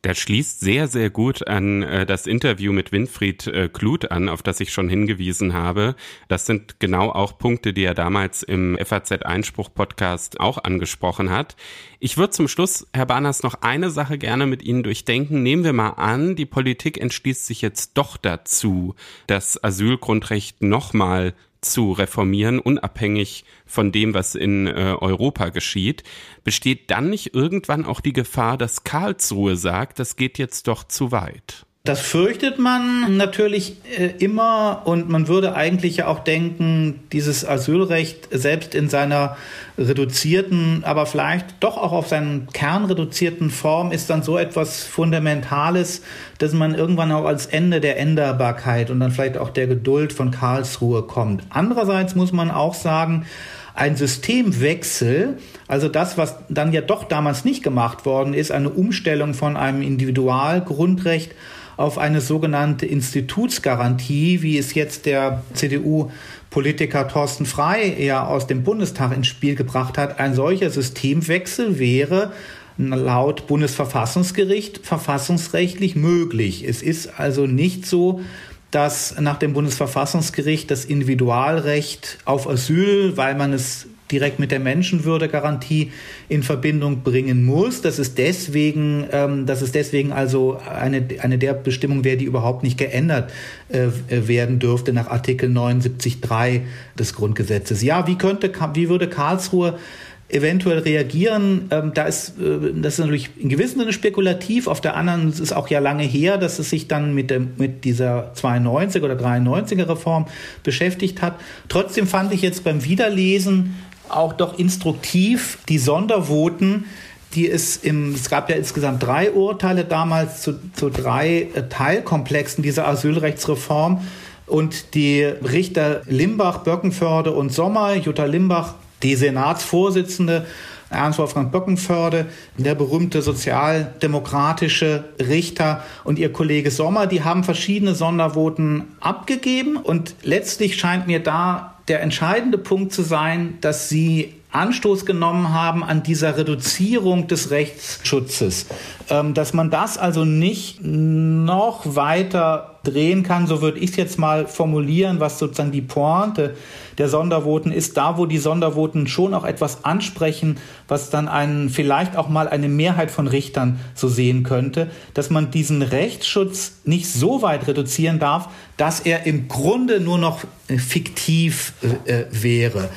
Der schließt sehr, sehr gut an äh, das Interview mit Winfried äh, Kluth an, auf das ich schon hingewiesen habe. Das sind genau auch Punkte, die er damals im FAZ-Einspruch-Podcast auch angesprochen hat. Ich würde zum Schluss, Herr Barners, noch eine Sache gerne mit Ihnen durchdenken. Nehmen wir mal an, die Politik entschließt sich jetzt doch dazu, das Asylgrundrecht nochmal zu reformieren, unabhängig von dem, was in äh, Europa geschieht, besteht dann nicht irgendwann auch die Gefahr, dass Karlsruhe sagt, das geht jetzt doch zu weit? Das fürchtet man natürlich äh, immer und man würde eigentlich ja auch denken, dieses Asylrecht selbst in seiner reduzierten, aber vielleicht doch auch auf seinen Kern reduzierten Form ist dann so etwas Fundamentales, dass man irgendwann auch als Ende der Änderbarkeit und dann vielleicht auch der Geduld von Karlsruhe kommt. Andererseits muss man auch sagen, ein Systemwechsel, also das, was dann ja doch damals nicht gemacht worden ist, eine Umstellung von einem Individualgrundrecht auf eine sogenannte Institutsgarantie, wie es jetzt der CDU-Politiker Thorsten Frei ja aus dem Bundestag ins Spiel gebracht hat. Ein solcher Systemwechsel wäre laut Bundesverfassungsgericht verfassungsrechtlich möglich. Es ist also nicht so, dass nach dem Bundesverfassungsgericht das Individualrecht auf Asyl, weil man es direkt mit der Menschenwürdegarantie in Verbindung bringen muss. Das ist deswegen, ähm, dass es deswegen also eine, eine der Bestimmungen wäre, die überhaupt nicht geändert äh, werden dürfte nach Artikel 79.3 des Grundgesetzes. Ja, wie könnte, wie würde Karlsruhe eventuell reagieren. Ähm, da ist, äh, das ist natürlich in gewissem Sinne spekulativ. Auf der anderen ist es auch ja lange her, dass es sich dann mit, dem, mit dieser 92 oder 93er Reform beschäftigt hat. Trotzdem fand ich jetzt beim Wiederlesen auch doch instruktiv die Sondervoten, die es im, es gab ja insgesamt drei Urteile damals zu, zu drei äh, Teilkomplexen dieser Asylrechtsreform. Und die Richter Limbach, Böckenförde und Sommer, Jutta Limbach, die Senatsvorsitzende, Ernst Wolfgang Böckenförde, der berühmte sozialdemokratische Richter und ihr Kollege Sommer, die haben verschiedene Sondervoten abgegeben und letztlich scheint mir da der entscheidende Punkt zu sein, dass sie Anstoß genommen haben an dieser Reduzierung des Rechtsschutzes. Ähm, dass man das also nicht noch weiter drehen kann, so würde ich es jetzt mal formulieren, was sozusagen die Pointe der Sondervoten ist, da wo die Sondervoten schon auch etwas ansprechen, was dann einen, vielleicht auch mal eine Mehrheit von Richtern so sehen könnte, dass man diesen Rechtsschutz nicht so weit reduzieren darf, dass er im Grunde nur noch fiktiv äh, wäre.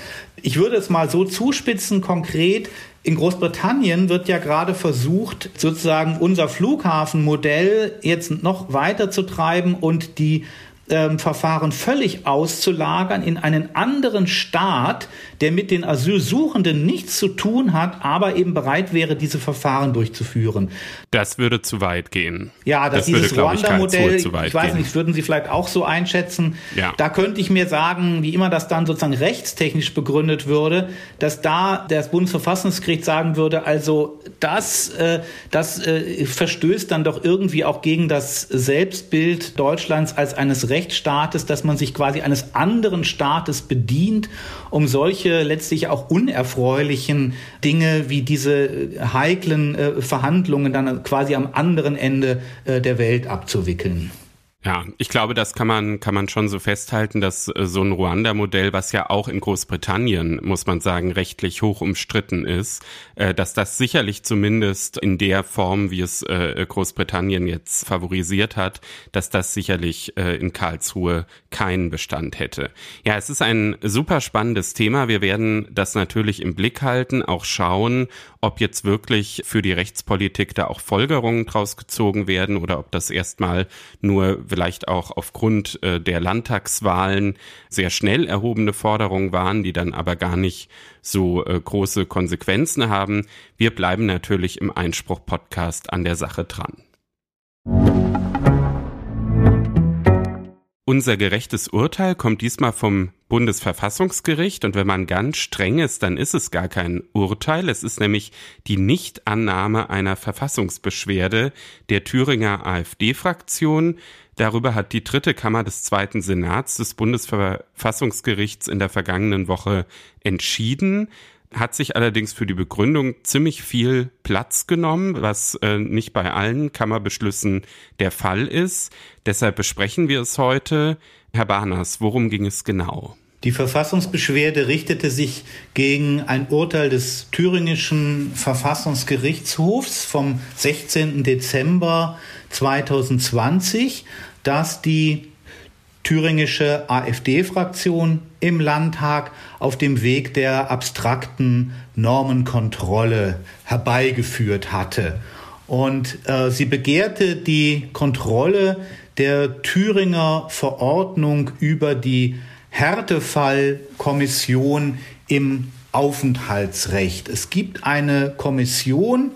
Ich würde es mal so zuspitzen, konkret. In Großbritannien wird ja gerade versucht, sozusagen unser Flughafenmodell jetzt noch weiter zu treiben und die ähm, Verfahren völlig auszulagern in einen anderen Staat, der mit den Asylsuchenden nichts zu tun hat, aber eben bereit wäre, diese Verfahren durchzuführen. Das würde zu weit gehen. Ja, das, das dieses Ruanda-Modell, ich, ich weiß gehen. nicht, würden Sie vielleicht auch so einschätzen. Ja. Da könnte ich mir sagen, wie immer das dann sozusagen rechtstechnisch begründet würde, dass da das Bundesverfassungsgericht sagen würde, also das, äh, das äh, verstößt dann doch irgendwie auch gegen das Selbstbild Deutschlands als eines Rechtsstaates, dass man sich quasi eines anderen Staates bedient, um solche letztlich auch unerfreulichen Dinge wie diese äh, heiklen äh, Verhandlungen dann quasi am anderen Ende äh, der Welt abzuwickeln. Ja, ich glaube, das kann man, kann man schon so festhalten, dass äh, so ein Ruanda-Modell, was ja auch in Großbritannien, muss man sagen, rechtlich hoch umstritten ist, äh, dass das sicherlich zumindest in der Form, wie es äh, Großbritannien jetzt favorisiert hat, dass das sicherlich in Karlsruhe keinen Bestand hätte. Ja, es ist ein super spannendes Thema. Wir werden das natürlich im Blick halten, auch schauen, ob jetzt wirklich für die Rechtspolitik da auch Folgerungen draus gezogen werden oder ob das erstmal nur vielleicht auch aufgrund äh, der Landtagswahlen sehr schnell erhobene Forderungen waren, die dann aber gar nicht so äh, große Konsequenzen haben. Wir bleiben natürlich im Einspruch-Podcast an der Sache dran. Unser gerechtes Urteil kommt diesmal vom Bundesverfassungsgericht und wenn man ganz streng ist, dann ist es gar kein Urteil. Es ist nämlich die Nichtannahme einer Verfassungsbeschwerde der Thüringer AfD-Fraktion. Darüber hat die dritte Kammer des Zweiten Senats des Bundesverfassungsgerichts in der vergangenen Woche entschieden hat sich allerdings für die Begründung ziemlich viel Platz genommen, was äh, nicht bei allen Kammerbeschlüssen der Fall ist. Deshalb besprechen wir es heute. Herr Barners, worum ging es genau? Die Verfassungsbeschwerde richtete sich gegen ein Urteil des thüringischen Verfassungsgerichtshofs vom 16. Dezember 2020, das die thüringische AfD-Fraktion im Landtag auf dem Weg der abstrakten Normenkontrolle herbeigeführt hatte. Und äh, sie begehrte die Kontrolle der Thüringer Verordnung über die Härtefallkommission im Aufenthaltsrecht. Es gibt eine Kommission,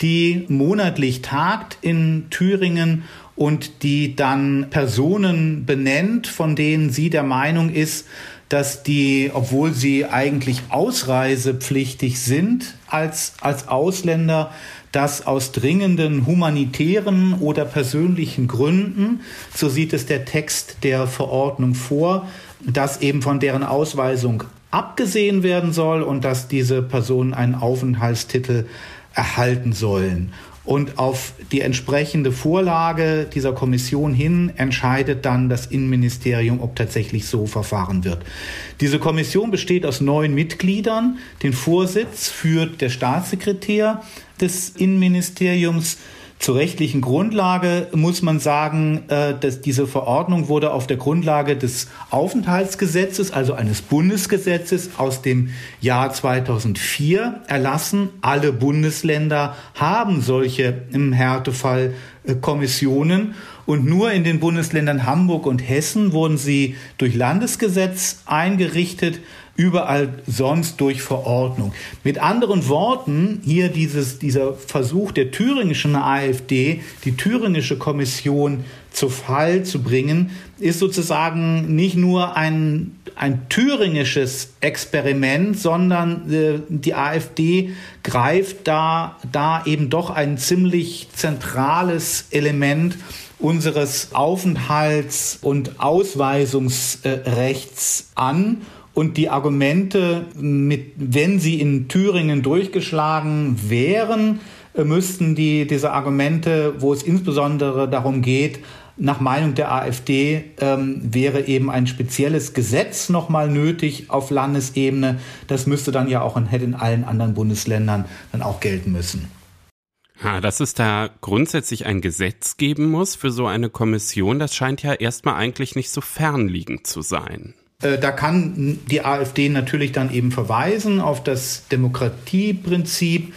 die monatlich tagt in Thüringen und die dann Personen benennt, von denen sie der Meinung ist, dass die, obwohl sie eigentlich ausreisepflichtig sind als, als Ausländer, dass aus dringenden humanitären oder persönlichen Gründen, so sieht es der Text der Verordnung vor, dass eben von deren Ausweisung abgesehen werden soll und dass diese Personen einen Aufenthaltstitel erhalten sollen. Und auf die entsprechende Vorlage dieser Kommission hin entscheidet dann das Innenministerium, ob tatsächlich so verfahren wird. Diese Kommission besteht aus neun Mitgliedern. Den Vorsitz führt der Staatssekretär des Innenministeriums. Zur rechtlichen Grundlage muss man sagen, äh, dass diese Verordnung wurde auf der Grundlage des Aufenthaltsgesetzes, also eines Bundesgesetzes aus dem Jahr 2004 erlassen. Alle Bundesländer haben solche im Härtefall Kommissionen und nur in den Bundesländern Hamburg und Hessen wurden sie durch Landesgesetz eingerichtet überall sonst durch Verordnung. Mit anderen Worten, hier dieses, dieser Versuch der thüringischen AfD, die thüringische Kommission zu Fall zu bringen, ist sozusagen nicht nur ein, ein thüringisches Experiment, sondern äh, die AfD greift da, da eben doch ein ziemlich zentrales Element unseres Aufenthalts- und Ausweisungsrechts an. Und die Argumente, mit, wenn sie in Thüringen durchgeschlagen wären, äh, müssten die, diese Argumente, wo es insbesondere darum geht, nach Meinung der AfD ähm, wäre eben ein spezielles Gesetz nochmal nötig auf Landesebene. Das müsste dann ja auch in, hätte in allen anderen Bundesländern dann auch gelten müssen. Ha, dass es da grundsätzlich ein Gesetz geben muss für so eine Kommission, das scheint ja erstmal eigentlich nicht so fernliegend zu sein. Äh, da kann die AfD natürlich dann eben verweisen auf das Demokratieprinzip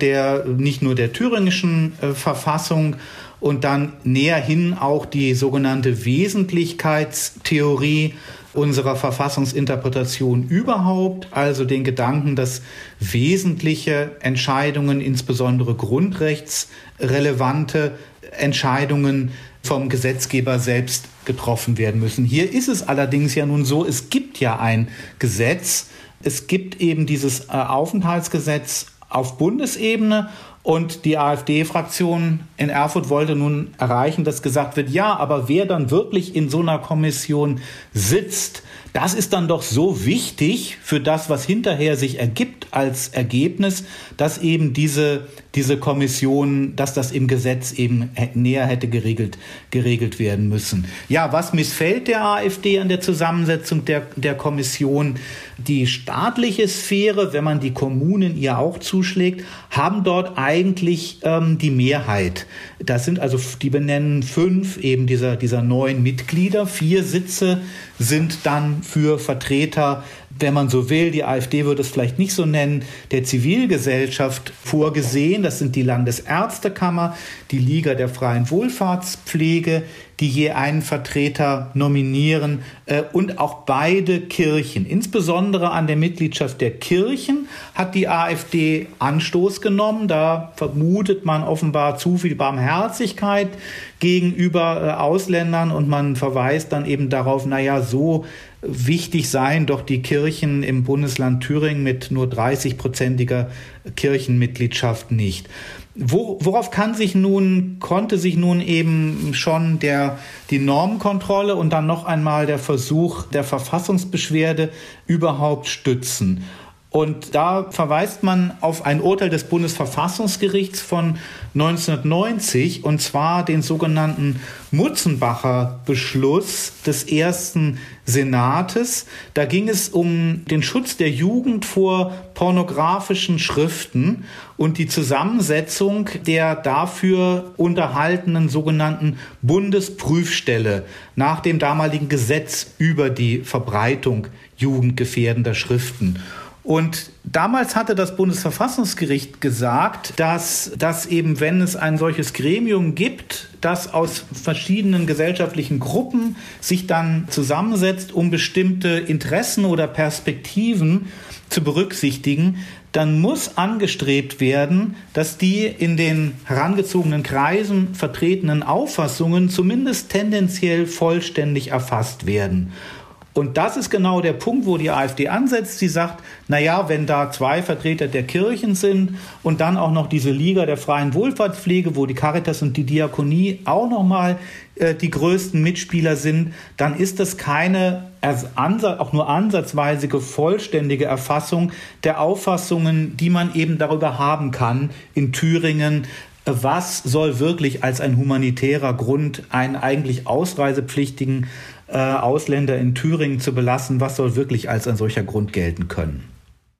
der nicht nur der thüringischen äh, Verfassung und dann näher hin auch die sogenannte Wesentlichkeitstheorie unserer Verfassungsinterpretation überhaupt, also den Gedanken, dass wesentliche Entscheidungen, insbesondere grundrechtsrelevante Entscheidungen vom Gesetzgeber selbst getroffen werden müssen. Hier ist es allerdings ja nun so, es gibt ja ein Gesetz, es gibt eben dieses äh, Aufenthaltsgesetz auf Bundesebene Und die AfD-Fraktion in Erfurt wollte nun erreichen, dass gesagt wird, ja, aber wer dann wirklich in so einer Kommission sitzt, das ist dann doch so wichtig für das, was hinterher sich ergibt als Ergebnis, dass eben diese, diese Kommission, dass das im Gesetz eben näher hätte geregelt, geregelt werden müssen. Ja, was missfällt der AfD an der Zusammensetzung der, der Kommission? Die staatliche Sphäre, wenn man die Kommunen ihr auch zuschlägt, haben dort eigentlich ähm, die Mehrheit. Das sind also, die benennen fünf eben dieser, dieser neun Mitglieder. Vier Sitze sind dann für Vertreter wenn man so will, die AfD würde es vielleicht nicht so nennen, der Zivilgesellschaft vorgesehen. Das sind die Landesärztekammer, die Liga der freien Wohlfahrtspflege, die je einen Vertreter nominieren äh, und auch beide Kirchen. Insbesondere an der Mitgliedschaft der Kirchen hat die AfD Anstoß genommen. Da vermutet man offenbar zu viel Barmherzigkeit gegenüber äh, Ausländern und man verweist dann eben darauf, naja, so wichtig seien doch die Kirchen im Bundesland Thüringen mit nur 30-prozentiger Kirchenmitgliedschaft nicht. Wo, worauf kann sich nun, konnte sich nun eben schon der, die Normkontrolle und dann noch einmal der Versuch der Verfassungsbeschwerde überhaupt stützen? Und da verweist man auf ein Urteil des Bundesverfassungsgerichts von 1990, und zwar den sogenannten Mutzenbacher Beschluss des ersten Senates. Da ging es um den Schutz der Jugend vor pornografischen Schriften und die Zusammensetzung der dafür unterhaltenen sogenannten Bundesprüfstelle nach dem damaligen Gesetz über die Verbreitung jugendgefährdender Schriften. Und damals hatte das Bundesverfassungsgericht gesagt, dass, dass eben, wenn es ein solches Gremium gibt, das aus verschiedenen gesellschaftlichen Gruppen sich dann zusammensetzt, um bestimmte Interessen oder Perspektiven zu berücksichtigen, dann muss angestrebt werden, dass die in den herangezogenen Kreisen vertretenen Auffassungen zumindest tendenziell vollständig erfasst werden. Und das ist genau der Punkt, wo die AfD ansetzt. Sie sagt, na ja, wenn da zwei Vertreter der Kirchen sind und dann auch noch diese Liga der freien Wohlfahrtspflege, wo die Caritas und die Diakonie auch noch mal äh, die größten Mitspieler sind, dann ist das keine auch nur ansatzweise vollständige Erfassung der Auffassungen, die man eben darüber haben kann in Thüringen, was soll wirklich als ein humanitärer Grund einen eigentlich ausreisepflichtigen äh, Ausländer in Thüringen zu belassen, was soll wirklich als ein solcher Grund gelten können?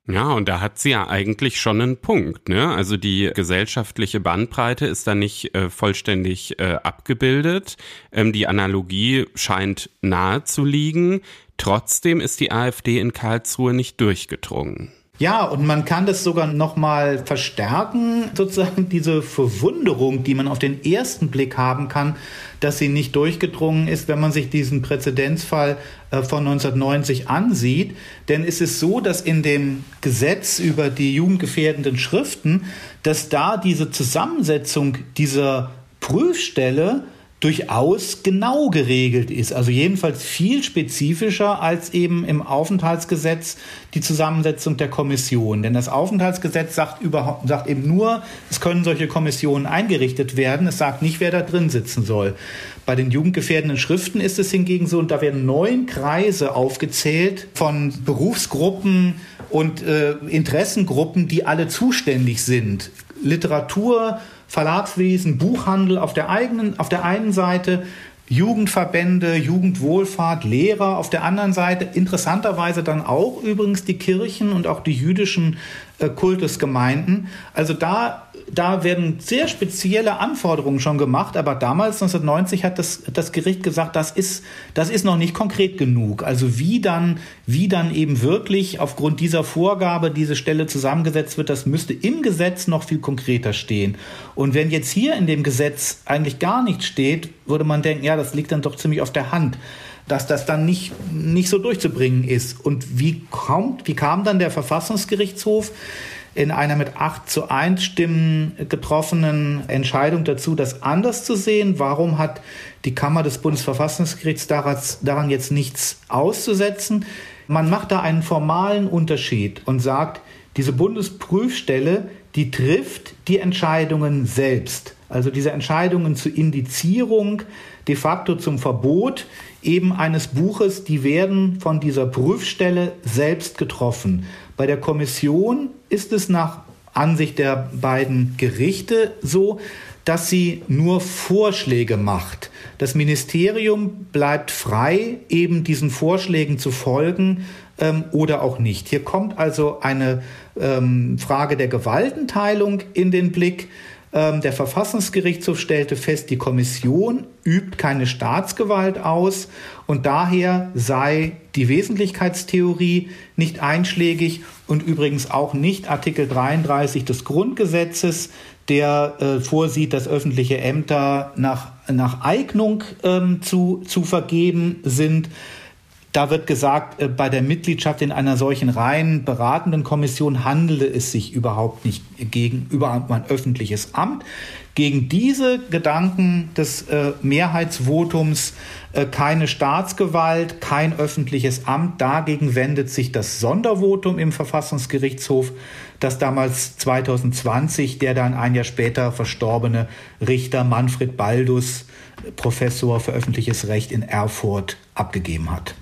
Ja, und da hat sie ja eigentlich schon einen Punkt. Ne? Also die gesellschaftliche Bandbreite ist da nicht äh, vollständig äh, abgebildet. Ähm, die Analogie scheint nahe zu liegen. Trotzdem ist die AfD in Karlsruhe nicht durchgedrungen. Ja, und man kann das sogar noch mal verstärken, sozusagen diese Verwunderung, die man auf den ersten Blick haben kann, dass sie nicht durchgedrungen ist, wenn man sich diesen Präzedenzfall äh, von 1990 ansieht. Denn es ist so, dass in dem Gesetz über die jugendgefährdenden Schriften, dass da diese Zusammensetzung dieser Prüfstelle durchaus genau geregelt ist. Also jedenfalls viel spezifischer als eben im Aufenthaltsgesetz die Zusammensetzung der Kommission. Denn das Aufenthaltsgesetz sagt, überhaupt, sagt eben nur, es können solche Kommissionen eingerichtet werden. Es sagt nicht, wer da drin sitzen soll. Bei den jugendgefährdenden Schriften ist es hingegen so, und da werden neun Kreise aufgezählt von Berufsgruppen und äh, Interessengruppen, die alle zuständig sind. Literatur, Verlagswesen, Buchhandel auf der eigenen, auf der einen Seite, Jugendverbände, Jugendwohlfahrt, Lehrer auf der anderen Seite, interessanterweise dann auch übrigens die Kirchen und auch die jüdischen Kultusgemeinden. Also da da werden sehr spezielle Anforderungen schon gemacht, aber damals 1990 hat das, das Gericht gesagt, das ist, das ist noch nicht konkret genug. Also wie dann, wie dann eben wirklich aufgrund dieser Vorgabe diese Stelle zusammengesetzt wird, das müsste im Gesetz noch viel konkreter stehen. Und wenn jetzt hier in dem Gesetz eigentlich gar nichts steht, würde man denken, ja, das liegt dann doch ziemlich auf der Hand dass das dann nicht, nicht so durchzubringen ist. Und wie kommt, wie kam dann der Verfassungsgerichtshof in einer mit 8 zu 1 Stimmen getroffenen Entscheidung dazu, das anders zu sehen. Warum hat die Kammer des Bundesverfassungsgerichts daran jetzt nichts auszusetzen? Man macht da einen formalen Unterschied und sagt, diese Bundesprüfstelle, die trifft die Entscheidungen selbst. Also diese Entscheidungen zur Indizierung, de facto zum Verbot eben eines Buches, die werden von dieser Prüfstelle selbst getroffen. Bei der Kommission ist es nach Ansicht der beiden Gerichte so, dass sie nur Vorschläge macht. Das Ministerium bleibt frei, eben diesen Vorschlägen zu folgen ähm, oder auch nicht. Hier kommt also eine ähm, Frage der Gewaltenteilung in den Blick. Ähm, der Verfassungsgerichtshof stellte fest, die Kommission übt keine Staatsgewalt aus und daher sei die Wesentlichkeitstheorie nicht einschlägig und übrigens auch nicht Artikel 33 des Grundgesetzes, der äh, vorsieht, dass öffentliche Ämter nach, nach Eignung ähm, zu, zu vergeben sind. Da wird gesagt, äh, bei der Mitgliedschaft in einer solchen rein beratenden Kommission handele es sich überhaupt nicht gegenüber ein öffentliches Amt. Gegen diese Gedanken des äh, Mehrheitsvotums äh, keine Staatsgewalt, kein öffentliches Amt, dagegen wendet sich das Sondervotum im Verfassungsgerichtshof, das damals 2020 der dann ein Jahr später verstorbene Richter Manfred Baldus, Professor für öffentliches Recht in Erfurt, abgegeben hat.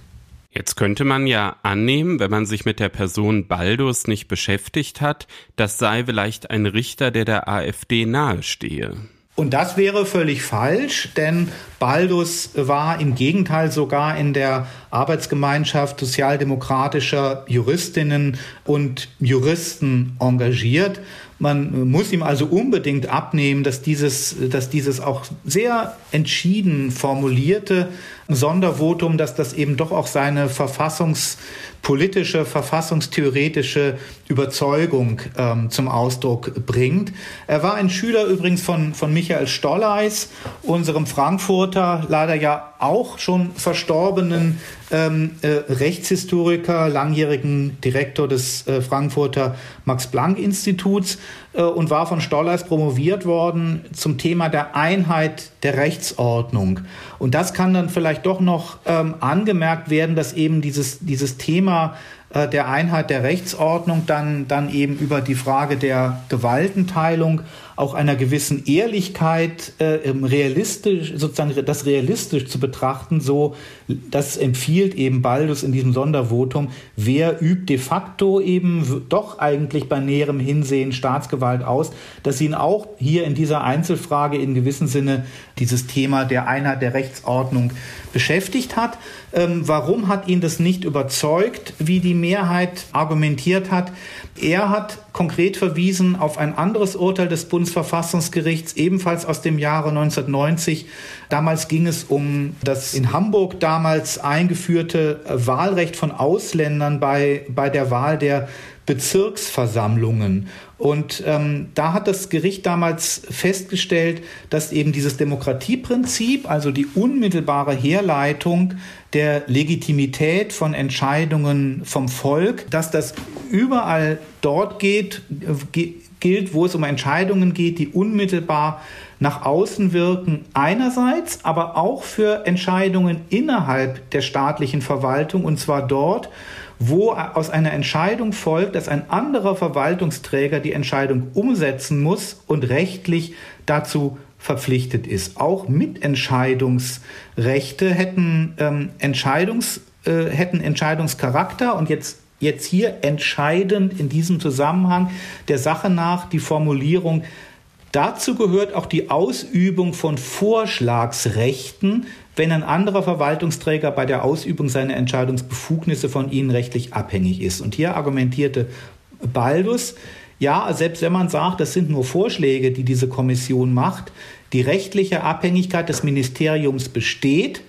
Jetzt könnte man ja annehmen, wenn man sich mit der Person Baldus nicht beschäftigt hat, das sei vielleicht ein Richter, der der AfD nahestehe. Und das wäre völlig falsch, denn Baldus war im Gegenteil sogar in der Arbeitsgemeinschaft sozialdemokratischer Juristinnen und Juristen engagiert. Man muss ihm also unbedingt abnehmen, dass dieses, dass dieses auch sehr entschieden formulierte Sondervotum, dass das eben doch auch seine verfassungspolitische, verfassungstheoretische Überzeugung ähm, zum Ausdruck bringt. Er war ein Schüler übrigens von, von Michael Stolleis, unserem Frankfurter, leider ja auch schon verstorbenen ähm, äh, Rechtshistoriker, langjährigen Direktor des äh, Frankfurter Max-Planck-Instituts und war von Stolleis promoviert worden zum Thema der Einheit der Rechtsordnung. Und das kann dann vielleicht doch noch ähm, angemerkt werden, dass eben dieses, dieses Thema äh, der Einheit der Rechtsordnung dann, dann eben über die Frage der Gewaltenteilung auch einer gewissen Ehrlichkeit äh, realistisch, sozusagen das realistisch zu betrachten, so das empfiehlt eben Baldus in diesem Sondervotum, wer übt de facto eben doch eigentlich bei näherem Hinsehen Staatsgewalt aus, dass ihn auch hier in dieser Einzelfrage in gewissem Sinne dieses Thema der Einheit der Rechtsordnung beschäftigt hat. Ähm, warum hat ihn das nicht überzeugt, wie die Mehrheit argumentiert hat? Er hat konkret verwiesen auf ein anderes Urteil des Bundesverfassungsgerichts, ebenfalls aus dem Jahre 1990. Damals ging es um das in Hamburg damals eingeführte Wahlrecht von Ausländern bei, bei der Wahl der Bezirksversammlungen. Und ähm, da hat das Gericht damals festgestellt, dass eben dieses Demokratieprinzip, also die unmittelbare Herleitung der Legitimität von Entscheidungen vom Volk, dass das überall dort geht, äh, gilt, wo es um Entscheidungen geht, die unmittelbar nach außen wirken einerseits, aber auch für Entscheidungen innerhalb der staatlichen Verwaltung und zwar dort, wo aus einer Entscheidung folgt, dass ein anderer Verwaltungsträger die Entscheidung umsetzen muss und rechtlich dazu verpflichtet ist. Auch Mitentscheidungsrechte hätten, ähm, Entscheidungs, äh, hätten Entscheidungscharakter und jetzt jetzt hier entscheidend in diesem Zusammenhang der Sache nach die Formulierung Dazu gehört auch die Ausübung von Vorschlagsrechten, wenn ein anderer Verwaltungsträger bei der Ausübung seiner Entscheidungsbefugnisse von ihnen rechtlich abhängig ist. Und hier argumentierte Baldus, ja, selbst wenn man sagt, das sind nur Vorschläge, die diese Kommission macht, die rechtliche Abhängigkeit des Ministeriums besteht,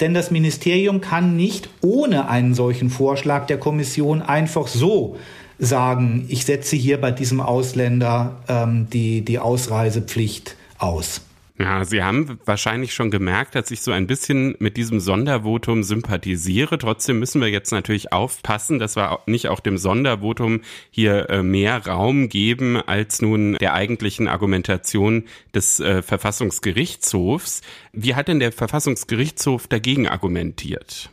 denn das Ministerium kann nicht ohne einen solchen Vorschlag der Kommission einfach so sagen, ich setze hier bei diesem Ausländer ähm, die, die Ausreisepflicht aus. Ja, Sie haben wahrscheinlich schon gemerkt, dass ich so ein bisschen mit diesem Sondervotum sympathisiere. Trotzdem müssen wir jetzt natürlich aufpassen, dass wir nicht auch dem Sondervotum hier äh, mehr Raum geben als nun der eigentlichen Argumentation des äh, Verfassungsgerichtshofs. Wie hat denn der Verfassungsgerichtshof dagegen argumentiert?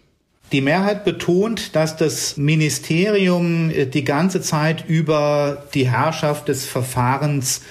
Die Mehrheit betont, dass das Ministerium äh, die ganze Zeit über die Herrschaft des Verfahrens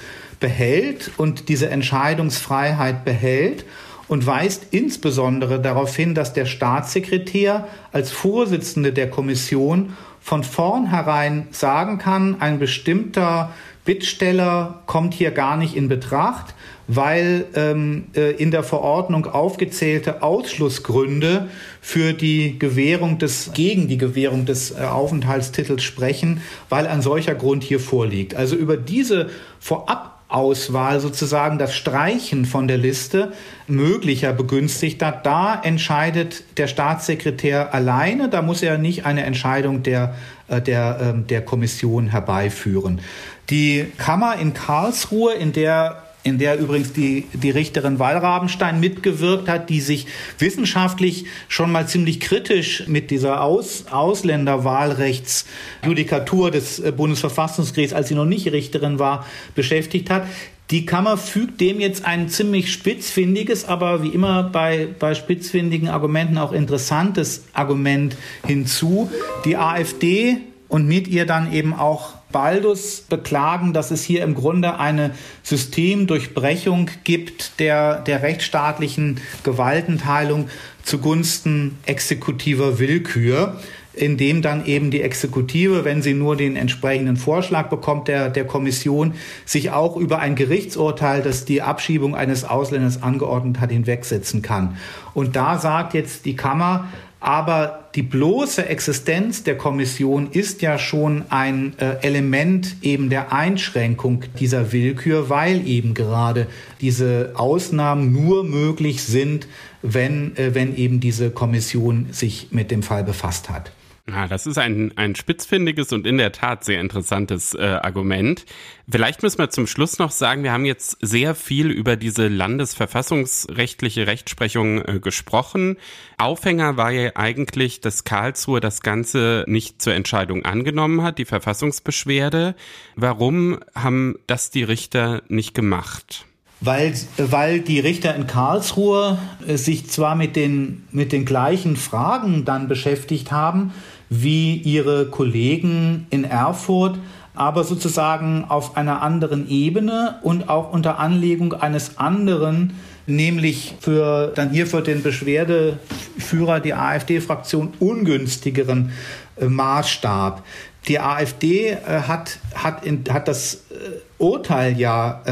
behält und diese Entscheidungsfreiheit behält und weist insbesondere darauf hin, dass der Staatssekretär als Vorsitzende der Kommission von vornherein sagen kann, ein bestimmter Bittsteller kommt hier gar nicht in Betracht, weil ähm, äh, in der Verordnung aufgezählte Ausschlussgründe für die Gewährung des, gegen die Gewährung des äh, Aufenthaltstitels sprechen, weil ein solcher Grund hier vorliegt. Also über diese vorab Auswahl sozusagen das Streichen von der Liste möglicher Begünstigter, da entscheidet der Staatssekretär alleine, da muss er nicht eine Entscheidung der, äh, der, ähm, der Kommission herbeiführen. Die Kammer in Karlsruhe, in der in der übrigens die, die Richterin Wallrabenstein mitgewirkt hat, die sich wissenschaftlich schon mal ziemlich kritisch mit dieser Aus, Ausländerwahlrechtsjudikatur des äh, Bundesverfassungsgerichts, als sie noch nicht Richterin war, beschäftigt hat. Die Kammer fügt dem jetzt ein ziemlich spitzfindiges, aber wie immer bei, bei spitzfindigen Argumenten auch interessantes Argument hinzu. Die AfD und mit ihr dann eben auch Baldus beklagen, dass es hier im Grunde eine Systemdurchbrechung gibt der, der rechtsstaatlichen Gewaltenteilung zugunsten exekutiver Willkür in dem dann eben die Exekutive, wenn sie nur den entsprechenden Vorschlag bekommt der, der Kommission, sich auch über ein Gerichtsurteil, das die Abschiebung eines Ausländers angeordnet hat, hinwegsetzen kann. Und da sagt jetzt die Kammer, aber die bloße Existenz der Kommission ist ja schon ein äh, Element eben der Einschränkung dieser Willkür, weil eben gerade diese Ausnahmen nur möglich sind, wenn, äh, wenn eben diese Kommission sich mit dem Fall befasst hat. Ja, das ist ein, ein spitzfindiges und in der Tat sehr interessantes äh, Argument. Vielleicht müssen wir zum Schluss noch sagen, wir haben jetzt sehr viel über diese landesverfassungsrechtliche Rechtsprechung äh, gesprochen. Aufhänger war ja eigentlich, dass Karlsruhe das Ganze nicht zur Entscheidung angenommen hat, die Verfassungsbeschwerde. Warum haben das die Richter nicht gemacht? weil, weil die Richter in Karlsruhe äh, sich zwar mit den, mit den gleichen Fragen dann beschäftigt haben wie ihre Kollegen in Erfurt, aber sozusagen auf einer anderen Ebene und auch unter Anlegung eines anderen, nämlich für dann hier für den Beschwerdeführer, die AfD-Fraktion, ungünstigeren äh, Maßstab. Die AfD äh, hat, hat, in, hat das äh, Urteil ja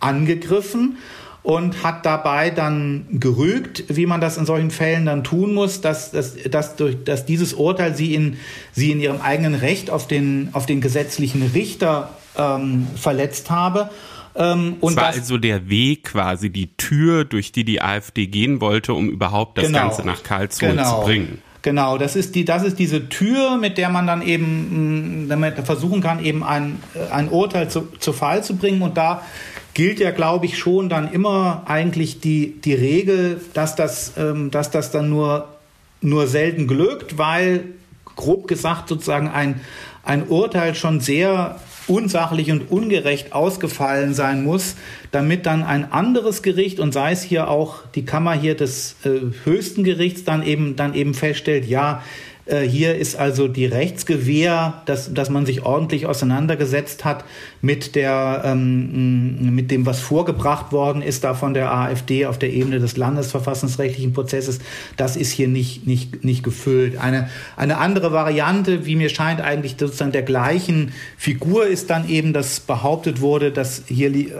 angegriffen und hat dabei dann gerügt, wie man das in solchen Fällen dann tun muss, dass, dass, dass, durch, dass dieses Urteil sie in, sie in ihrem eigenen Recht auf den, auf den gesetzlichen Richter ähm, verletzt habe. Ähm, und das war also der Weg quasi, die Tür, durch die die AfD gehen wollte, um überhaupt das genau, Ganze nach Karlsruhe genau. zu bringen. Genau, das ist die, das ist diese Tür, mit der man dann eben, mm, damit versuchen kann, eben ein, ein Urteil zu, zu Fall zu bringen. Und da gilt ja, glaube ich, schon dann immer eigentlich die, die Regel, dass das, ähm, dass das dann nur, nur selten glückt, weil grob gesagt sozusagen ein, ein Urteil schon sehr unsachlich und ungerecht ausgefallen sein muss, damit dann ein anderes Gericht und sei es hier auch die Kammer hier des äh, höchsten Gerichts dann eben dann eben feststellt, ja, hier ist also die Rechtsgewähr, dass, dass man sich ordentlich auseinandergesetzt hat mit, der, ähm, mit dem, was vorgebracht worden ist, da von der AfD auf der Ebene des landesverfassungsrechtlichen Prozesses. Das ist hier nicht, nicht, nicht gefüllt. Eine, eine andere Variante, wie mir scheint, eigentlich sozusagen der gleichen Figur ist dann eben, dass behauptet wurde, dass hier äh,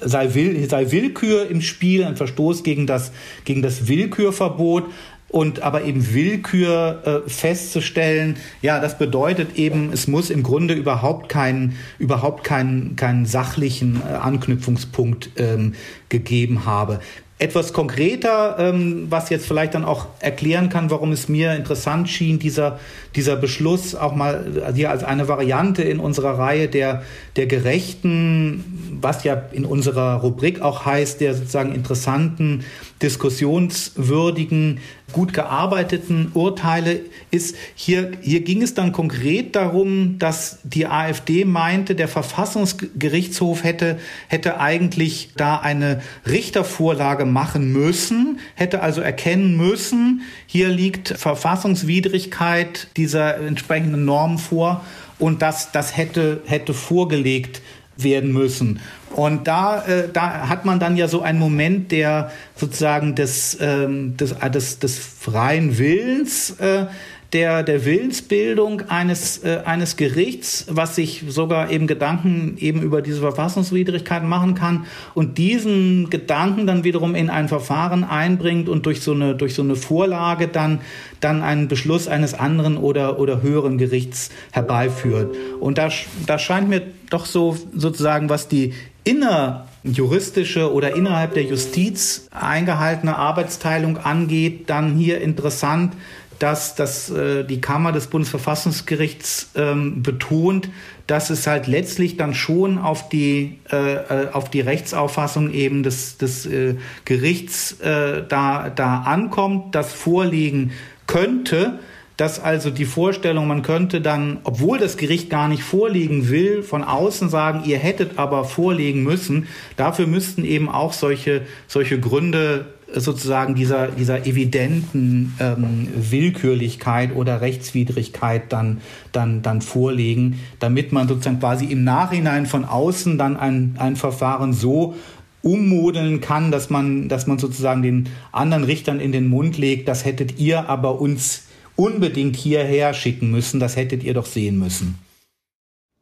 sei, Will, sei Willkür im Spiel, ein Verstoß gegen das, gegen das Willkürverbot und aber eben Willkür äh, festzustellen, ja, das bedeutet eben, es muss im Grunde überhaupt keinen überhaupt keinen keinen sachlichen äh, Anknüpfungspunkt ähm, gegeben habe. Etwas konkreter, ähm, was jetzt vielleicht dann auch erklären kann, warum es mir interessant schien, dieser, dieser Beschluss auch mal hier als eine Variante in unserer Reihe der, der gerechten, was ja in unserer Rubrik auch heißt, der sozusagen interessanten, diskussionswürdigen gut gearbeiteten Urteile ist, hier, hier ging es dann konkret darum, dass die AfD meinte, der Verfassungsgerichtshof hätte, hätte eigentlich da eine Richtervorlage machen müssen, hätte also erkennen müssen, hier liegt Verfassungswidrigkeit dieser entsprechenden Norm vor und das, das hätte, hätte vorgelegt werden müssen. Und da, äh, da hat man dann ja so einen Moment der sozusagen des, ähm, des, äh, des, des freien Willens, äh, der, der Willensbildung eines, äh, eines Gerichts, was sich sogar eben Gedanken eben über diese Verfassungswidrigkeit machen kann und diesen Gedanken dann wiederum in ein Verfahren einbringt und durch so eine, durch so eine Vorlage dann, dann einen Beschluss eines anderen oder, oder höheren Gerichts herbeiführt. Und da, da scheint mir doch so sozusagen, was die innerjuristische oder innerhalb der Justiz eingehaltene Arbeitsteilung angeht, dann hier interessant, dass, dass äh, die Kammer des Bundesverfassungsgerichts ähm, betont, dass es halt letztlich dann schon auf die, äh, äh, auf die Rechtsauffassung eben des, des äh, Gerichts äh, da, da ankommt, das vorliegen könnte, dass also die Vorstellung, man könnte dann, obwohl das Gericht gar nicht vorliegen will, von außen sagen, ihr hättet aber vorlegen müssen, dafür müssten eben auch solche, solche Gründe sozusagen dieser, dieser evidenten ähm, Willkürlichkeit oder Rechtswidrigkeit dann, dann, dann vorlegen, damit man sozusagen quasi im Nachhinein von außen dann ein, ein Verfahren so ummodeln kann, dass man, dass man sozusagen den anderen Richtern in den Mund legt, das hättet ihr aber uns unbedingt hierher schicken müssen, das hättet ihr doch sehen müssen.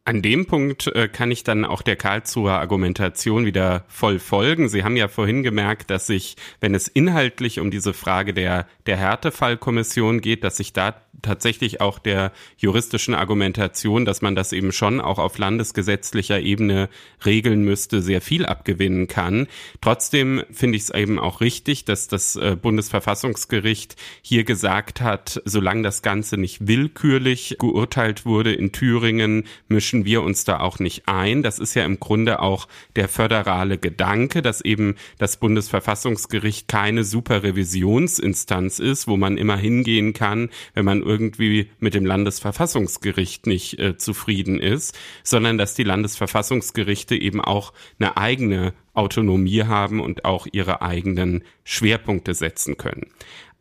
An dem Punkt äh, kann ich dann auch der Karlsruher Argumentation wieder voll folgen. Sie haben ja vorhin gemerkt, dass sich, wenn es inhaltlich um diese Frage der, der Härtefallkommission geht, dass sich da tatsächlich auch der juristischen Argumentation, dass man das eben schon auch auf landesgesetzlicher Ebene regeln müsste, sehr viel abgewinnen kann. Trotzdem finde ich es eben auch richtig, dass das äh, Bundesverfassungsgericht hier gesagt hat, solange das Ganze nicht willkürlich geurteilt wurde in Thüringen, mischen wir uns da auch nicht ein. Das ist ja im Grunde auch der föderale Gedanke, dass eben das Bundesverfassungsgericht keine Superrevisionsinstanz ist, wo man immer hingehen kann, wenn man irgendwie mit dem Landesverfassungsgericht nicht äh, zufrieden ist, sondern dass die Landesverfassungsgerichte eben auch eine eigene Autonomie haben und auch ihre eigenen Schwerpunkte setzen können.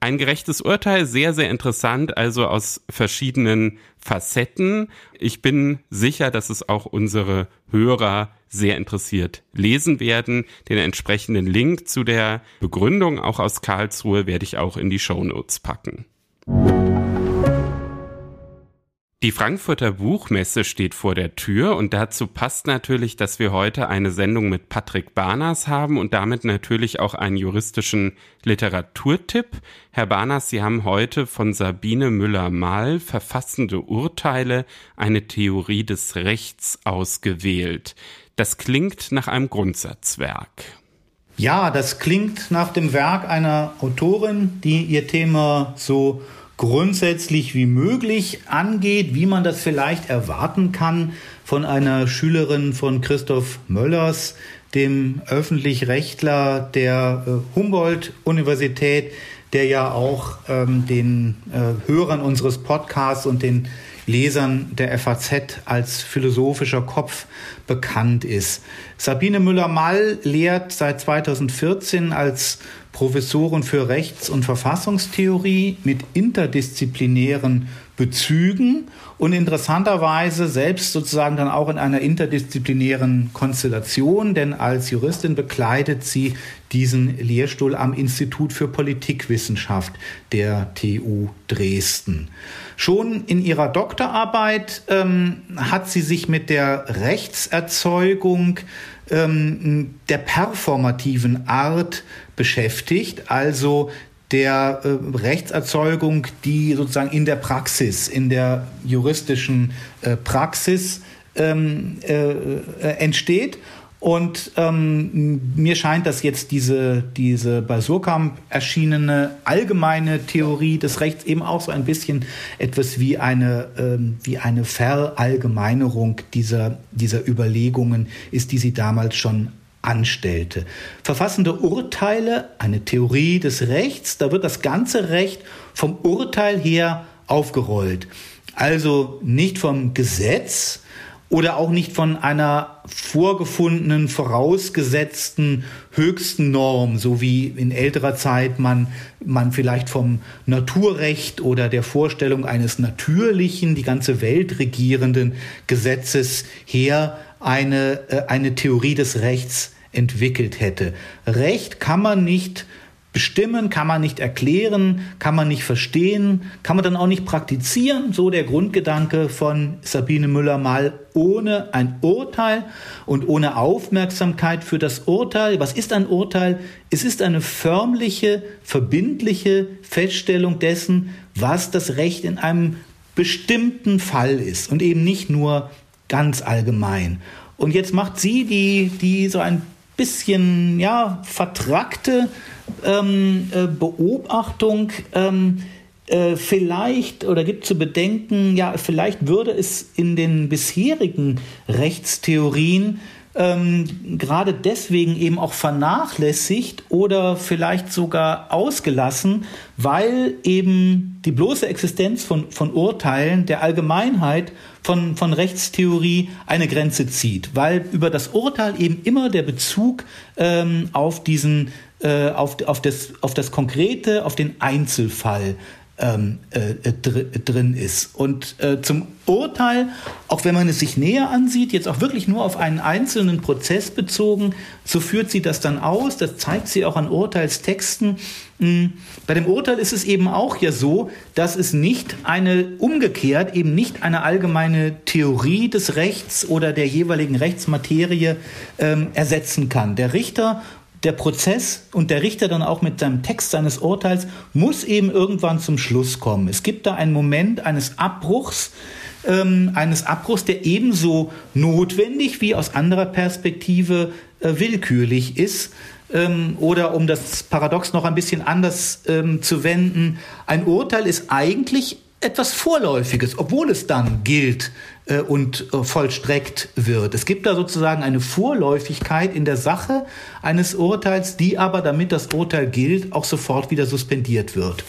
Ein gerechtes Urteil, sehr, sehr interessant, also aus verschiedenen Facetten. Ich bin sicher, dass es auch unsere Hörer sehr interessiert lesen werden. Den entsprechenden Link zu der Begründung auch aus Karlsruhe werde ich auch in die Show Notes packen. Die Frankfurter Buchmesse steht vor der Tür und dazu passt natürlich, dass wir heute eine Sendung mit Patrick Barners haben und damit natürlich auch einen juristischen Literaturtipp. Herr Barners, Sie haben heute von Sabine Müller-Mahl verfassende Urteile, eine Theorie des Rechts ausgewählt. Das klingt nach einem Grundsatzwerk. Ja, das klingt nach dem Werk einer Autorin, die ihr Thema so grundsätzlich wie möglich angeht, wie man das vielleicht erwarten kann von einer Schülerin von Christoph Möllers, dem Öffentlich-Rechtler der äh, Humboldt-Universität, der ja auch ähm, den äh, Hörern unseres Podcasts und den Lesern der FAZ als philosophischer Kopf bekannt ist. Sabine Müller-Mall lehrt seit 2014 als Professoren für Rechts- und Verfassungstheorie mit interdisziplinären Bezügen und interessanterweise selbst sozusagen dann auch in einer interdisziplinären Konstellation, denn als Juristin bekleidet sie diesen Lehrstuhl am Institut für Politikwissenschaft der TU Dresden. Schon in ihrer Doktorarbeit ähm, hat sie sich mit der Rechtserzeugung ähm, der performativen Art beschäftigt, also der äh, Rechtserzeugung, die sozusagen in der Praxis, in der juristischen äh, Praxis ähm, äh, äh entsteht und ähm, mir scheint, dass jetzt diese, diese bei Surkamp erschienene allgemeine Theorie des Rechts eben auch so ein bisschen etwas wie eine, ähm, wie eine Verallgemeinerung dieser, dieser Überlegungen ist, die sie damals schon anstellte. Verfassende Urteile, eine Theorie des Rechts, da wird das ganze Recht vom Urteil her aufgerollt. Also nicht vom Gesetz, oder auch nicht von einer vorgefundenen, vorausgesetzten höchsten Norm, so wie in älterer Zeit man, man vielleicht vom Naturrecht oder der Vorstellung eines natürlichen, die ganze Welt regierenden Gesetzes her eine, äh, eine Theorie des Rechts entwickelt hätte. Recht kann man nicht bestimmen, kann man nicht erklären, kann man nicht verstehen, kann man dann auch nicht praktizieren. So der Grundgedanke von Sabine Müller mal ohne ein Urteil und ohne Aufmerksamkeit für das Urteil. Was ist ein Urteil? Es ist eine förmliche, verbindliche Feststellung dessen, was das Recht in einem bestimmten Fall ist und eben nicht nur ganz allgemein. Und jetzt macht sie die, die so ein bisschen, ja, vertrackte ähm, äh, Beobachtung, ähm, äh, vielleicht oder gibt zu bedenken, ja, vielleicht würde es in den bisherigen Rechtstheorien ähm, gerade deswegen eben auch vernachlässigt oder vielleicht sogar ausgelassen, weil eben die bloße Existenz von, von Urteilen der Allgemeinheit von, von Rechtstheorie eine Grenze zieht, weil über das Urteil eben immer der Bezug ähm, auf diesen äh, auf, auf, das, auf das Konkrete, auf den Einzelfall ähm, äh, dr drin ist. Und äh, zum Urteil, auch wenn man es sich näher ansieht, jetzt auch wirklich nur auf einen einzelnen Prozess bezogen, so führt sie das dann aus, das zeigt sie auch an Urteilstexten. Hm, bei dem Urteil ist es eben auch ja so, dass es nicht eine, umgekehrt, eben nicht eine allgemeine Theorie des Rechts oder der jeweiligen Rechtsmaterie ähm, ersetzen kann. Der Richter der Prozess und der Richter dann auch mit seinem Text seines Urteils muss eben irgendwann zum Schluss kommen. Es gibt da einen Moment eines Abbruchs, ähm, eines Abbruchs, der ebenso notwendig wie aus anderer Perspektive äh, willkürlich ist. Ähm, oder um das Paradox noch ein bisschen anders ähm, zu wenden, ein Urteil ist eigentlich etwas Vorläufiges, obwohl es dann gilt äh, und äh, vollstreckt wird. Es gibt da sozusagen eine Vorläufigkeit in der Sache eines Urteils, die aber, damit das Urteil gilt, auch sofort wieder suspendiert wird.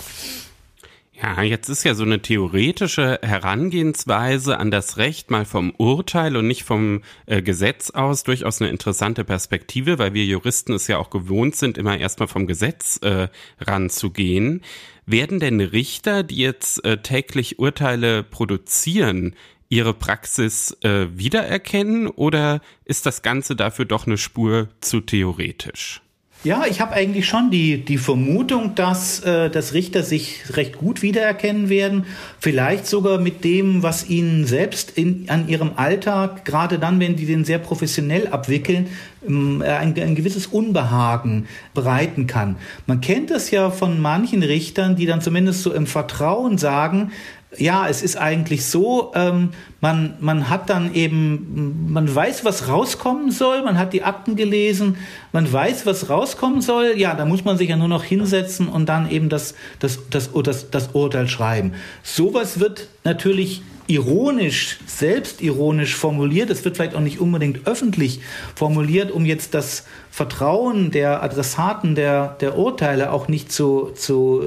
Ja, jetzt ist ja so eine theoretische Herangehensweise an das Recht mal vom Urteil und nicht vom äh, Gesetz aus durchaus eine interessante Perspektive, weil wir Juristen es ja auch gewohnt sind, immer erstmal vom Gesetz äh, ranzugehen. Werden denn Richter, die jetzt äh, täglich Urteile produzieren, ihre Praxis äh, wiedererkennen oder ist das Ganze dafür doch eine Spur zu theoretisch? Ja, ich habe eigentlich schon die, die Vermutung, dass, äh, dass Richter sich recht gut wiedererkennen werden. Vielleicht sogar mit dem, was ihnen selbst in, an ihrem Alltag, gerade dann, wenn die den sehr professionell abwickeln, ähm, ein, ein gewisses Unbehagen bereiten kann. Man kennt das ja von manchen Richtern, die dann zumindest so im Vertrauen sagen, ja, es ist eigentlich so, ähm, man, man hat dann eben, man weiß, was rauskommen soll, man hat die Akten gelesen, man weiß, was rauskommen soll, ja, da muss man sich ja nur noch hinsetzen und dann eben das, das, das, das, das Urteil schreiben. Sowas wird natürlich ironisch, selbstironisch formuliert. Es wird vielleicht auch nicht unbedingt öffentlich formuliert, um jetzt das Vertrauen der Adressaten der, der Urteile auch nicht zu, zu,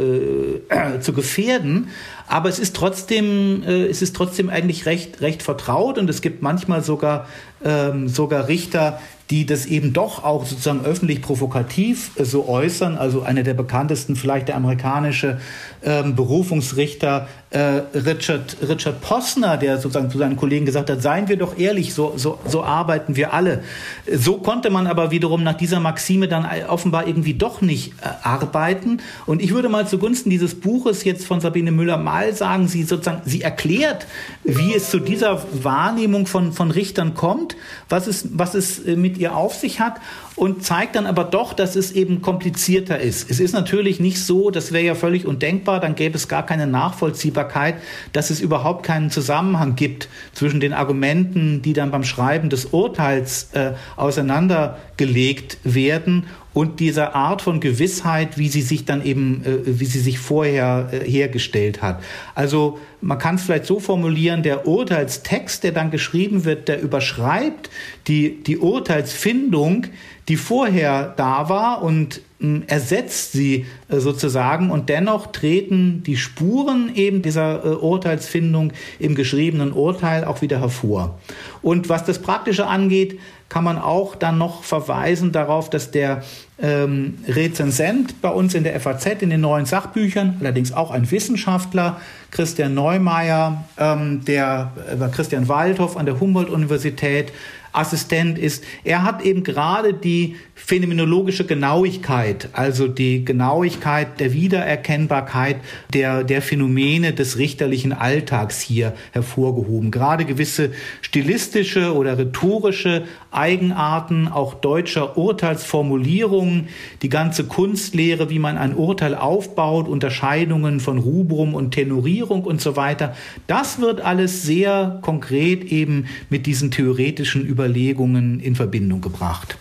äh, [CLEARS THROAT] zu gefährden. Aber es ist trotzdem, äh, es ist trotzdem eigentlich recht, recht vertraut und es gibt manchmal sogar, ähm, sogar Richter, die das eben doch auch sozusagen öffentlich provokativ äh, so äußern. Also einer der bekanntesten, vielleicht der amerikanische ähm, Berufungsrichter äh, Richard, Richard Posner, der sozusagen zu seinen Kollegen gesagt hat, seien wir doch ehrlich, so, so, so arbeiten wir alle. So konnte man aber wiederum nach dieser Maxime dann offenbar irgendwie doch nicht äh, arbeiten. Und ich würde mal zugunsten dieses Buches jetzt von Sabine Müller mal sagen, sie sozusagen, sie erklärt, wie es zu dieser Wahrnehmung von, von Richtern kommt, was es, was es äh, mit ihr auf sich hat und zeigt dann aber doch, dass es eben komplizierter ist. Es ist natürlich nicht so, das wäre ja völlig undenkbar, dann gäbe es gar keine Nachvollziehbarkeit, dass es überhaupt keinen Zusammenhang gibt zwischen den Argumenten, die dann beim Schreiben des Urteils äh, auseinandergelegt werden und dieser Art von Gewissheit, wie sie sich dann eben, äh, wie sie sich vorher äh, hergestellt hat. Also man kann es vielleicht so formulieren, der Urteilstext, der dann geschrieben wird, der überschreibt die, die Urteilsfindung, die vorher da war und hm, ersetzt sie äh, sozusagen und dennoch treten die Spuren eben dieser äh, Urteilsfindung im geschriebenen Urteil auch wieder hervor. Und was das Praktische angeht, kann man auch dann noch verweisen darauf, dass der ähm, Rezensent bei uns in der FAZ in den neuen Sachbüchern, allerdings auch ein Wissenschaftler, Christian Neumeier, ähm, der äh, Christian Waldhoff an der Humboldt-Universität Assistent ist. Er hat eben gerade die phänomenologische Genauigkeit, also die Genauigkeit der Wiedererkennbarkeit der, der Phänomene des richterlichen Alltags hier hervorgehoben. Gerade gewisse stilistische oder rhetorische Eigenarten auch deutscher Urteilsformulierungen, die ganze Kunstlehre, wie man ein Urteil aufbaut, Unterscheidungen von Rubrum und Tenorierung und so weiter, das wird alles sehr konkret eben mit diesen theoretischen Überlegungen in Verbindung gebracht.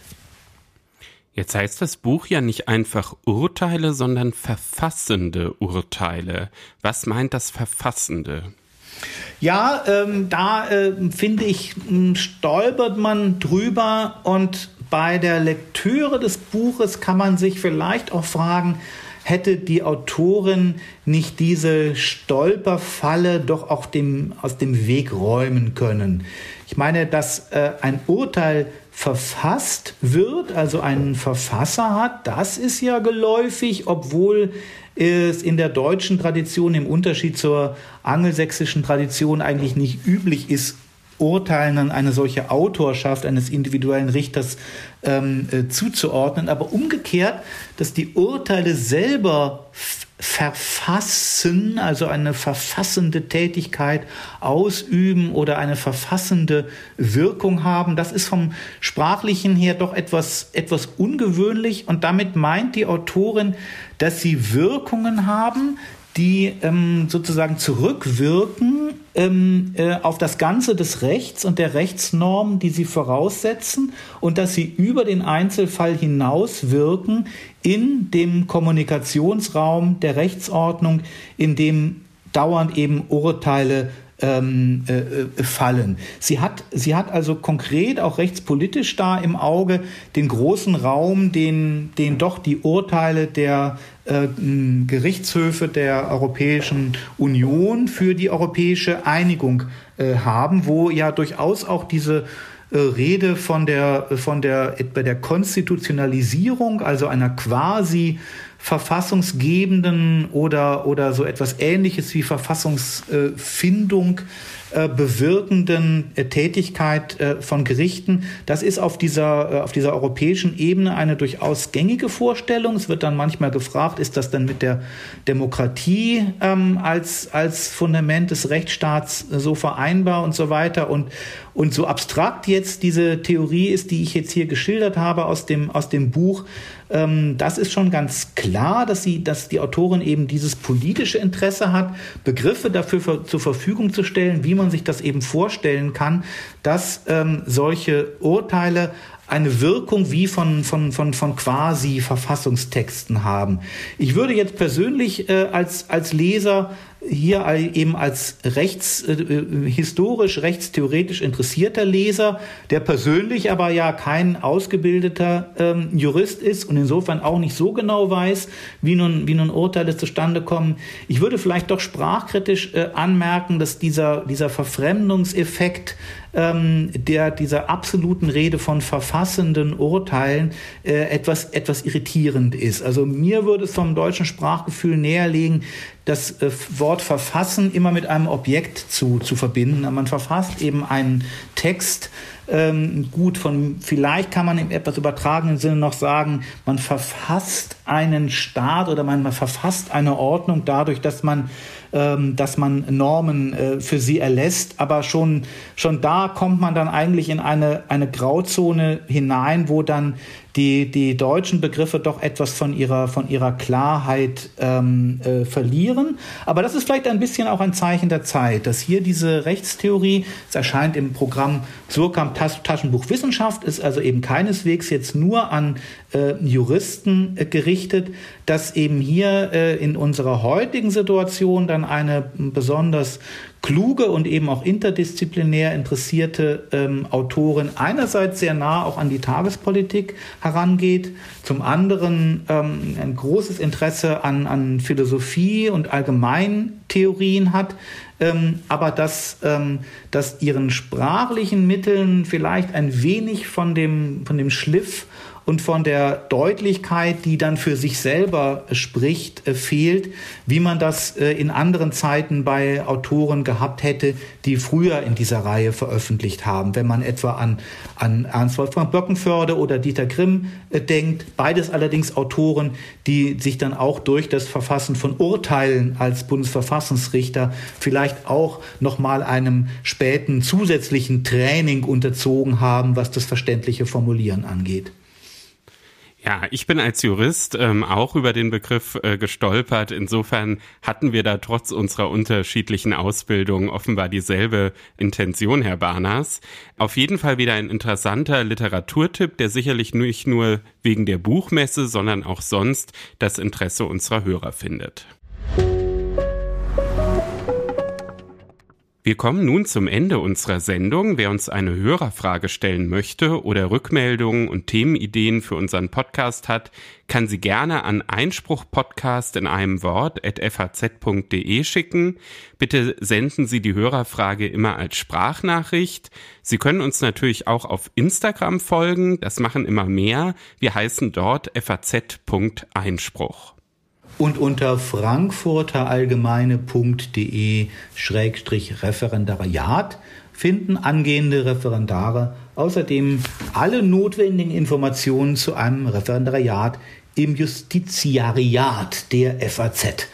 Jetzt heißt das Buch ja nicht einfach Urteile, sondern verfassende Urteile. Was meint das Verfassende? Ja, ähm, da äh, finde ich, stolpert man drüber und bei der Lektüre des Buches kann man sich vielleicht auch fragen, hätte die Autorin nicht diese Stolperfalle doch auch dem, aus dem Weg räumen können. Ich meine, dass äh, ein Urteil verfasst wird, also einen Verfasser hat, das ist ja geläufig, obwohl es in der deutschen Tradition im Unterschied zur angelsächsischen Tradition eigentlich nicht üblich ist, Urteilen an eine solche Autorschaft eines individuellen Richters ähm, äh, zuzuordnen, aber umgekehrt, dass die Urteile selber verfassen, also eine verfassende Tätigkeit ausüben oder eine verfassende Wirkung haben. Das ist vom sprachlichen her doch etwas, etwas ungewöhnlich und damit meint die Autorin, dass sie Wirkungen haben, die ähm, sozusagen zurückwirken ähm, äh, auf das Ganze des Rechts und der Rechtsnormen, die sie voraussetzen und dass sie über den Einzelfall hinaus wirken in dem Kommunikationsraum der Rechtsordnung, in dem dauernd eben Urteile ähm, äh, äh, fallen. Sie hat, sie hat also konkret auch rechtspolitisch da im Auge den großen Raum, den, den doch die Urteile der äh, Gerichtshöfe der Europäischen Union für die europäische Einigung äh, haben, wo ja durchaus auch diese äh, Rede von der, von der, etwa der Konstitutionalisierung, also einer quasi verfassungsgebenden oder, oder so etwas ähnliches wie Verfassungsfindung äh, bewirkenden äh, Tätigkeit äh, von Gerichten. Das ist auf dieser, äh, auf dieser europäischen Ebene eine durchaus gängige Vorstellung. Es wird dann manchmal gefragt, ist das dann mit der Demokratie ähm, als, als Fundament des Rechtsstaats äh, so vereinbar und so weiter. Und, und so abstrakt jetzt diese Theorie ist, die ich jetzt hier geschildert habe aus dem, aus dem Buch, ähm, das ist schon ganz klar, dass sie, dass die Autorin eben dieses politische Interesse hat, Begriffe dafür für, zur Verfügung zu stellen, wie man sich das eben vorstellen kann, dass ähm, solche Urteile eine Wirkung wie von, von, von, von quasi Verfassungstexten haben. Ich würde jetzt persönlich äh, als, als Leser hier eben als rechts, äh, äh, historisch, rechtstheoretisch interessierter Leser, der persönlich aber ja kein ausgebildeter ähm, Jurist ist und insofern auch nicht so genau weiß, wie nun, wie nun Urteile zustande kommen. Ich würde vielleicht doch sprachkritisch äh, anmerken, dass dieser, dieser Verfremdungseffekt ähm, der dieser absoluten Rede von verfassenden Urteilen äh, etwas, etwas irritierend ist. Also mir würde es vom deutschen Sprachgefühl näherlegen, das äh, Wort verfassen immer mit einem Objekt zu, zu verbinden. Man verfasst eben einen Text, ähm, gut von, vielleicht kann man im etwas übertragenen Sinne noch sagen, man verfasst einen Staat oder man, man verfasst eine Ordnung dadurch, dass man dass man Normen äh, für sie erlässt. Aber schon, schon da kommt man dann eigentlich in eine, eine Grauzone hinein, wo dann die, die deutschen Begriffe doch etwas von ihrer, von ihrer Klarheit ähm, äh, verlieren. Aber das ist vielleicht ein bisschen auch ein Zeichen der Zeit, dass hier diese Rechtstheorie, es erscheint im Programm Surkamp Taschenbuch Wissenschaft, ist also eben keineswegs jetzt nur an äh, Juristen äh, gerichtet, dass eben hier äh, in unserer heutigen Situation dann eine besonders kluge und eben auch interdisziplinär interessierte ähm, Autorin einerseits sehr nah auch an die Tagespolitik herangeht, zum anderen ähm, ein großes Interesse an, an Philosophie und Allgemeintheorien hat, ähm, aber dass, ähm, dass ihren sprachlichen Mitteln vielleicht ein wenig von dem, von dem Schliff und von der Deutlichkeit, die dann für sich selber spricht, äh, fehlt, wie man das äh, in anderen Zeiten bei Autoren gehabt hätte, die früher in dieser Reihe veröffentlicht haben. Wenn man etwa an, an Ernst Wolfgang Böckenförde oder Dieter Grimm äh, denkt, beides allerdings Autoren, die sich dann auch durch das Verfassen von Urteilen als Bundesverfassungsrichter vielleicht auch nochmal einem späten zusätzlichen Training unterzogen haben, was das verständliche Formulieren angeht. Ja, ich bin als Jurist ähm, auch über den Begriff äh, gestolpert. Insofern hatten wir da trotz unserer unterschiedlichen Ausbildung offenbar dieselbe Intention, Herr Barnas. Auf jeden Fall wieder ein interessanter Literaturtipp, der sicherlich nicht nur wegen der Buchmesse, sondern auch sonst das Interesse unserer Hörer findet. Wir kommen nun zum Ende unserer Sendung. Wer uns eine Hörerfrage stellen möchte oder Rückmeldungen und Themenideen für unseren Podcast hat, kann sie gerne an Einspruchpodcast in einem Wort at faz.de schicken. Bitte senden Sie die Hörerfrage immer als Sprachnachricht. Sie können uns natürlich auch auf Instagram folgen. Das machen immer mehr. Wir heißen dort faz.einspruch und unter frankfurterallgemeine.de-referendariat finden angehende Referendare außerdem alle notwendigen Informationen zu einem Referendariat im Justiziariat der FAZ.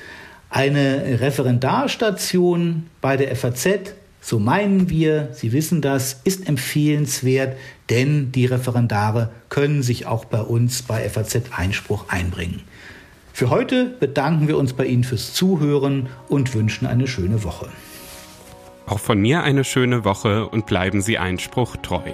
Eine Referendarstation bei der FAZ, so meinen wir, Sie wissen das, ist empfehlenswert, denn die Referendare können sich auch bei uns bei FAZ Einspruch einbringen. Für heute bedanken wir uns bei Ihnen fürs Zuhören und wünschen eine schöne Woche. Auch von mir eine schöne Woche und bleiben Sie Einspruch treu.